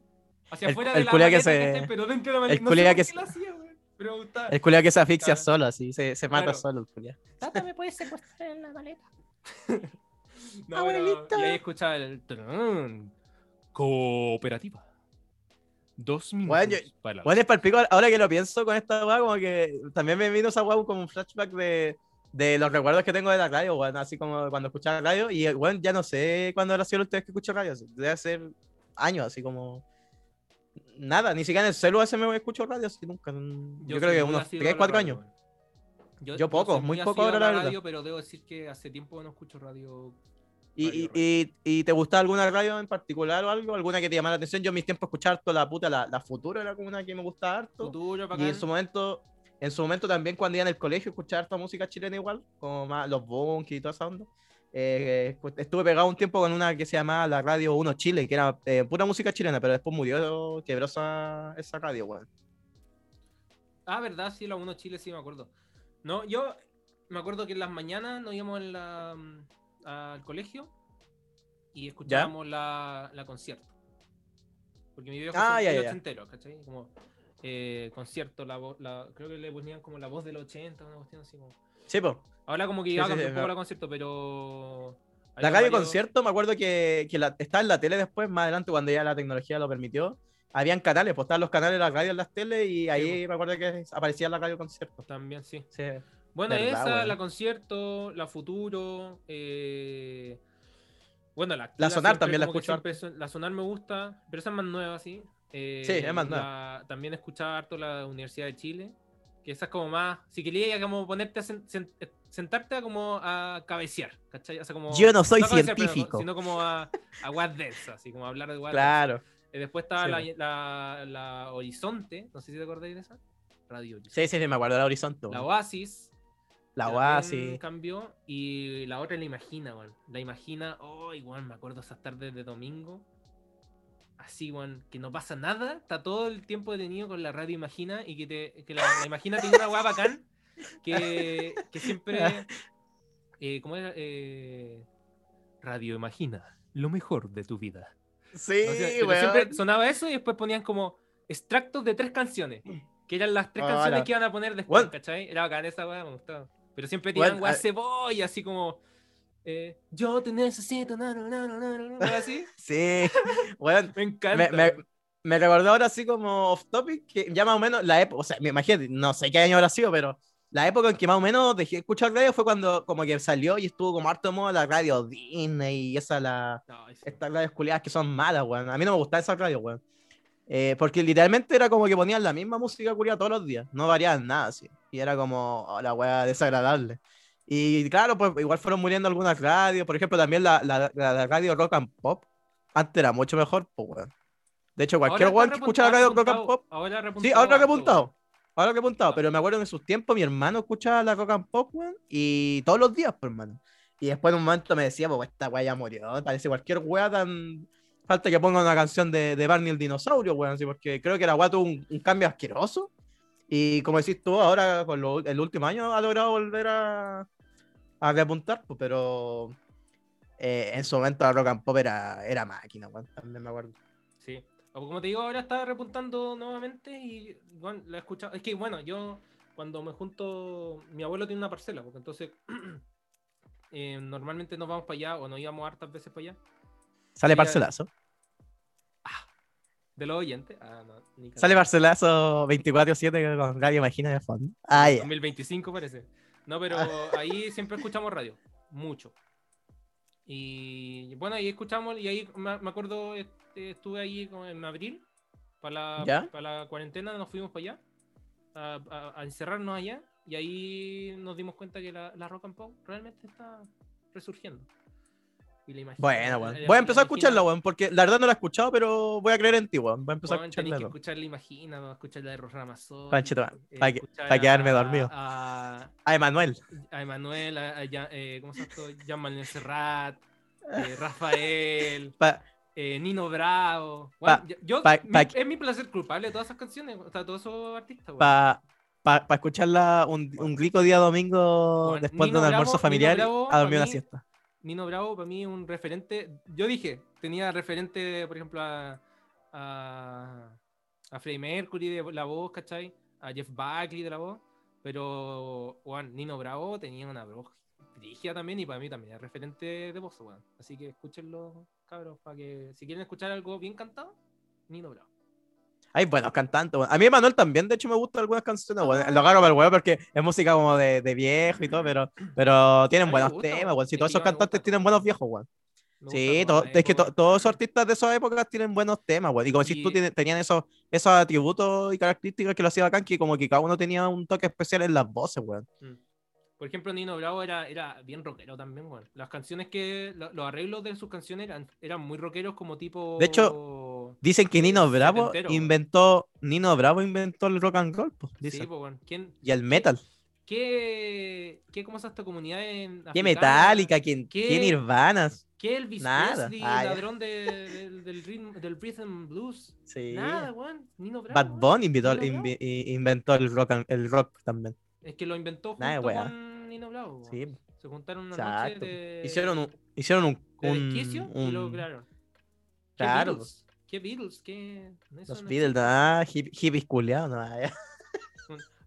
hacia El- afuera el de la que se- pero dentro de la maleta el no sé que qué se- lo hacía, weón, pero. El culia que se asfixia Claro. solo, así. Se, se mata Claro. solo el culia. Tata, ¿me puedes secuestrar en la maleta? no, pero- Abuelita. y ahí escuchaba el trun, cooperativa. Dos minutos Bueno, yo- para Bueno, es palpico, ahora que lo pienso con esta weá, como que también me vino esa weá como un flashback de, de los recuerdos que tengo de la radio, weón, así como cuando escuchaba radio, y bueno, ya no sé cuándo habrá sido la última vez que escuché radio, así, debe ser años, así como nada, ni siquiera en el celular se me escucho radio, así nunca, yo, creo que unos asiduo 3, a la 4 radio, años. Yo, Yo poco, muy poco ahora, verdad. radio, pero debo decir que hace tiempo no escucho radio. ¿Y, Radio, y, y, y te gusta alguna radio en particular o algo? ¿Alguna que te llamara la atención? Yo en mis tiempos escuchaba harto la puta, la, la Futuro era como una que me gustaba harto. Futuro, Y en su momento, en su momento también cuando iba en el colegio escuchar harta música chilena igual, como más los Bunky y toda esa onda. Eh, pues, estuve pegado un tiempo con una que se llamaba la Radio 1 Chile, que era eh, pura música chilena, pero después murió, quebró esa, esa radio, weón. Ah, verdad, sí, la 1 Chile, sí, me acuerdo. No, yo me acuerdo que en las mañanas nos íbamos en la, mm, al colegio y escuchábamos la, la concierto. Porque mi viejo Ah, ya, ya, ¿cachai? Como eh, concierto, la, la, creo que le ponían como la voz del 80, una cuestión así como. Sí, pues. Ahora como que Sí, iba sí, a sí, cambiar un poco la concierto, pero. La varios- concierto, me acuerdo que, que la, estaba en la tele después, más adelante, cuando ya la tecnología lo permitió. Habían canales, pues estaban los canales de la radio en las teles y ahí me acuerdo que aparecía la radio concierto. También, sí. Sí. Bueno, Verdad, esa, la concierto, la futuro. eh, Bueno, la, La Sonar también la escucho siempre La sonar me gusta, pero esa es más nueva, sí. Eh, Sí, es más la- También escuchaba harto la Universidad de Chile, que esa es como más. Si querías como ponerte a sen- sen- eh, sentarte a como a cabecear, ¿cachai? O sea, como, Yo no soy cabecear, pero científico. sino como a, a guas densas, así como a hablar de guas Claro. Eh, después estaba Sí, la, la, la Horizonte, no sé si te acordáis de esa. Radio Horizonte. Sí, sí, sí, me acuerdo de Horizonte. La. Oasis. La Oasis. cambió. Y la otra la Imagina, weón. La Imagina, oh, igual me acuerdo esas tardes de domingo. Así, weón, que no pasa nada. Está todo el tiempo detenido con la radio Imagina. Y que, te, que la, la Imagina tiene una weá bacán. Que, que siempre. eh, ¿cómo era? Eh, Radio Imagina, lo mejor de tu vida. Sí, O sea, siempre sonaba eso y después ponían como extractos de tres canciones, que eran las tres Ahora. canciones que iban a poner después. ¿cachai? Era bacán esa weá, me gustaba. Pero siempre tiraban weá cebolla, así como. Eh, yo te necesito, no, no, no, no, no, así. Sí, weón. Me encanta. Me, me, me recordó ahora así como off topic, que ya más o menos la época, o sea, me imagino, no sé qué año habrá sido, pero la época en que más o menos dejé de escuchar radio fue cuando como que salió y estuvo como harto de moda la radio Disney y esa la, No, es- estas radios culiadas que son malas, weón. A mí no me gustaba esa radio, weón. Eh, porque literalmente era como que ponían la misma música culiada todos los días, no variaban nada, así. Y era como, oh, la weá desagradable. Y claro, pues igual fueron muriendo algunas radios, por ejemplo, también la, la, la- radio Rock and Pop, antes era mucho mejor, pues weón. De hecho, cualquier weón que escucha la radio Rock and repuntado, Pop, Ahora ha sí, repuntado ahora que he harto, apuntado. Ahora que he apuntado, Ah. pero me acuerdo en sus tiempos mi hermano escuchaba la Rock and Pop, weón, y todos los días, pues, hermano. Y después en un momento me decía, pues esta weá ya murió, parece cualquier weá tan. Falta que ponga una canción de, de Barney el dinosaurio, weón, así, porque creo que la weá tuvo un, un cambio asqueroso. Y como decís tú, ahora con lo- el último año ha logrado volver a, a repuntar, pues, pero eh, en su momento la Rock and Pop era, era máquina, también me acuerdo. Sí. O como te digo, ahora está repuntando nuevamente y bueno, la he escuchado. Es que bueno, yo cuando me junto, mi abuelo tiene una parcela, porque entonces eh, normalmente nos vamos para allá o nos íbamos hartas veces para allá. Sale ya- parcelazo. De los oyentes. Ah, no, ni Sale parcelazo 24-7 con Radio Imagina de fondo. Ah, ya. 2025 parece. No, pero ahí siempre escuchamos radio, mucho. Y bueno, ahí escuchamos, y ahí me, acuerdo, este, estuve ahí en abril, para la, ¿Ya? para la cuarentena, nos fuimos para allá, a, a- a encerrarnos allá, y ahí nos dimos cuenta que la, la rock and pop realmente está resurgiendo. Y Bueno, weón. Voy a empezar a escucharla, weón, porque la verdad no la he escuchado, pero voy a creer en ti, weón. Voy a empezar a tenéis que escucharla. imagina, vamos a escuchar la de Rosa Ramazón. Conche tu madre, eh, pa' que- escuchar pa' quedarme a- dormido. a- Ah, Emanuel. a Emanuel, a, a eh, ¿cómo se llama? Jean Manuel Serrat, eh, Rafael, Pa- eh, Nino Bravo. Pa- Bueno, yo, yo- pa- mi- pa- es mi placer culpable de todas esas canciones, o sea, todos esos artistas. weón. Para pa, escucharla un, un rico día domingo Bueno, después Nino de un almuerzo Bravo- familiar Bravo, a dormir pa' una siesta. Nino Bravo para mí es un referente. Yo dije, tenía referente, por ejemplo, a, a, Freddie Mercury de la voz, ¿cachai? A Jeff Buckley de la voz. Pero, weón, Nino Bravo tenía una voz dirigida también y para mí también es referente de voz, weón. Así que escúchenlo, cabros, para que si quieren escuchar algo bien cantado, Nino Bravo. Hay buenos cantantes, weón. A mí Emanuel también, de hecho, me gustan algunas canciones, weón. Lo agarro para el weón porque es música como de, de viejo y todo, pero, pero tienen buenos gusta, temas, weón. Si Es todos esos cantantes tienen buenos viejos, weón. Sí, es que to- todos esos artistas de esas épocas tienen buenos temas, weón. Y como si tú Y- tienes- tenían esos, esos atributos y características que lo hacía que como que cada uno tenía un toque especial en las voces, weón. Mm. Por ejemplo, Nino Bravo era, era bien rockero también, weón. Las canciones que. lo- los arreglos de sus canciones eran, eran muy rockeros como tipo. De hecho, Dicen que Nino Bravo inventó, Nino Bravo inventó el rock and roll, pues, Sí, pues, weón. ¿Quién, Y el metal. qué, qué, cómo es esta comunidad en. ¿Qué africana? Metallica? ¿Quién, ¿Qué- ¿Qué Nirvanas? ¿Qué Elvis Nada. Presley, Ah, ladrón de- del, del, ritmo- del rhythm blues? Sí. Nada, weón. Nino Bravo. Bad. Bunny invitó- Nino Bravo. invi- i- inventó el rock, and- el rock también. Es que lo inventó junto Nada, con Nino. Sí, Se juntaron una exacto. noche de. Hicieron un, hicieron un, de un- y lo. ¿Qué Claro, Beatles? ¿Qué Beatles? ¿Qué? eso los no Beatles, ah, hip- hippies culiados, no, ya.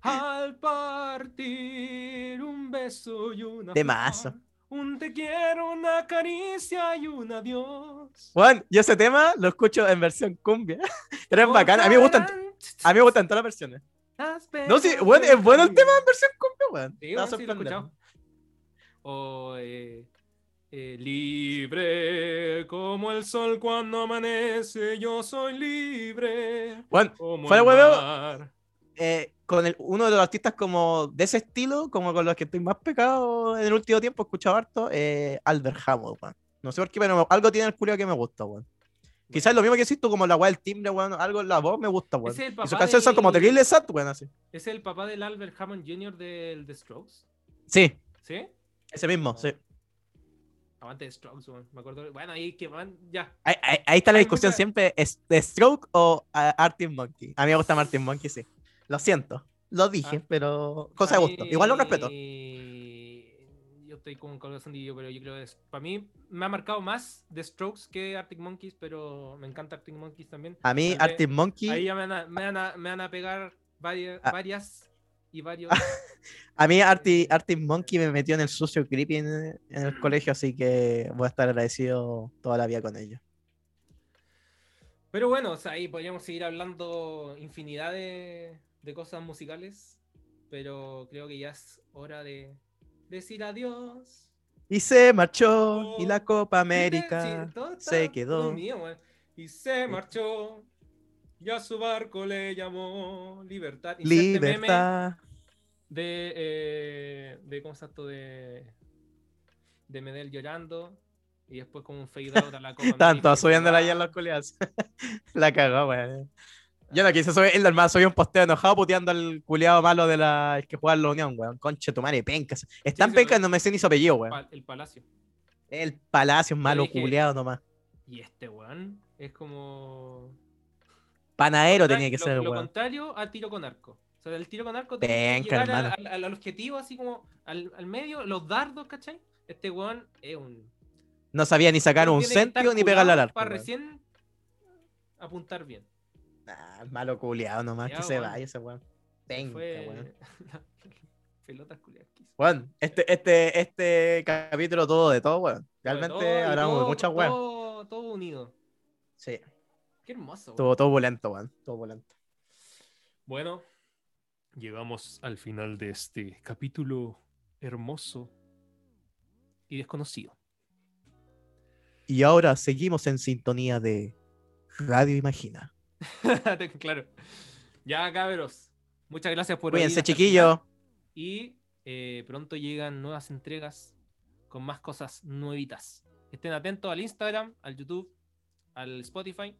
Al partir un beso y una Temazo. flor, un te quiero, una caricia y un adiós. Bueno, yo ese tema lo escucho en versión cumbia. Pero es bacán. A mí me gustan, a mí me gustan todas las versiones. No, sí, bueno, es bueno el tema en versión cumbia, weón. Sí, bueno, sí, lo he escuchado. O eh, eh, libre como el sol cuando amanece, yo soy libre. Bueno, Como fuera el huevo, eh, con el- uno de los artistas como de ese estilo, como con los que estoy más pecado en el último tiempo, he escuchado harto, eh, Albert Hammond, weón. No sé por qué, pero algo tiene el curio que me gusta, weón. Quizás lo mismo que hiciste como la weá del timbre, weón. Algo en la voz me gusta, weón. Y sus canciones son como terribles sad, weón, así. ¿Es el papá del Albert Hammond Jr. del The Strokes? Sí, ¿Sí? ese mismo, sí. Aguante The Strokes, weón. Me acuerdo. Bueno, ahí que van. Ya. Ahí, ahí- ahí está la discusión mucha- siempre, ¿es The Stroke o ah, Arctic Monkey? A mí me gusta Martin Monkey, sí. Lo siento, lo dije, Ah. pero cosa de gusto. Igual lo respeto. Yo estoy con un corazón dividido, pero yo creo que es, para mí me ha marcado más The Strokes que Arctic Monkeys, pero me encanta Arctic Monkeys también. A mí, Arctic Monkey, Ahí ya me van a, me van a- me van a pegar varias, Ah. varias y varios. a mí Arctic, Arctic Monkey me metió en el sucio creepy en, en el colegio, así que voy a estar agradecido toda la vida con ellos. Pero bueno, o sea, ahí podríamos seguir hablando infinidad de, de cosas musicales, pero creo que ya es hora de decir adiós. Y se marchó, y la Copa América Sí, está se quedó. weón. y se marchó. Y a su barco le llamó Libertad. Inserte meme Libertad. de, eh, de ¿cómo llama esto? De, de Medel llorando. Y después como un fade out a la Copa y subiéndola ahí en los culiados. la cagó, weón. Yo no quise subir, el hermano subió un posteo enojado puteando al culiado malo de la el que juega en la Unión, weón. Conche tu madre, pencas. Es tan sí, penca, lo- no me sé ni su apellido, weón. El Palacio. El Palacio, malo dije- culiado nomás. Y este weón es como. Panadero tenía que lo, ser, Lo weón. contrario al tiro con arco. O sea, el tiro con arco tiene que llegar al, hermano. al- al objetivo, así como al, al medio, los dardos, ¿cachai? Este weón es un. No sabía ni sacar un centio ni pegarle al arco. Para weón. recién apuntar bien. Ah, malo culiado nomás, Ya, que se weón. vaya ese weón. Penca, fue weón. pelotas hizo. Weón, este, este, este capítulo todo de todo, weón. Realmente hablamos muchas. Todo, todo unido. Sí, Qué hermoso. weón. todo, todo volento, weón. Todo volento. Bueno, llegamos al final de este capítulo hermoso y desconocido. Y ahora seguimos en sintonía de Radio Imagina. claro. Ya, cabros. Muchas gracias por Cuídense, final. Y eh, pronto llegan nuevas entregas con más cosas nuevitas. Estén atentos al Instagram, al YouTube, al Spotify.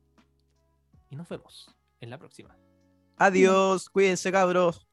Y nos vemos en la próxima. Adiós, cuídense, cabros.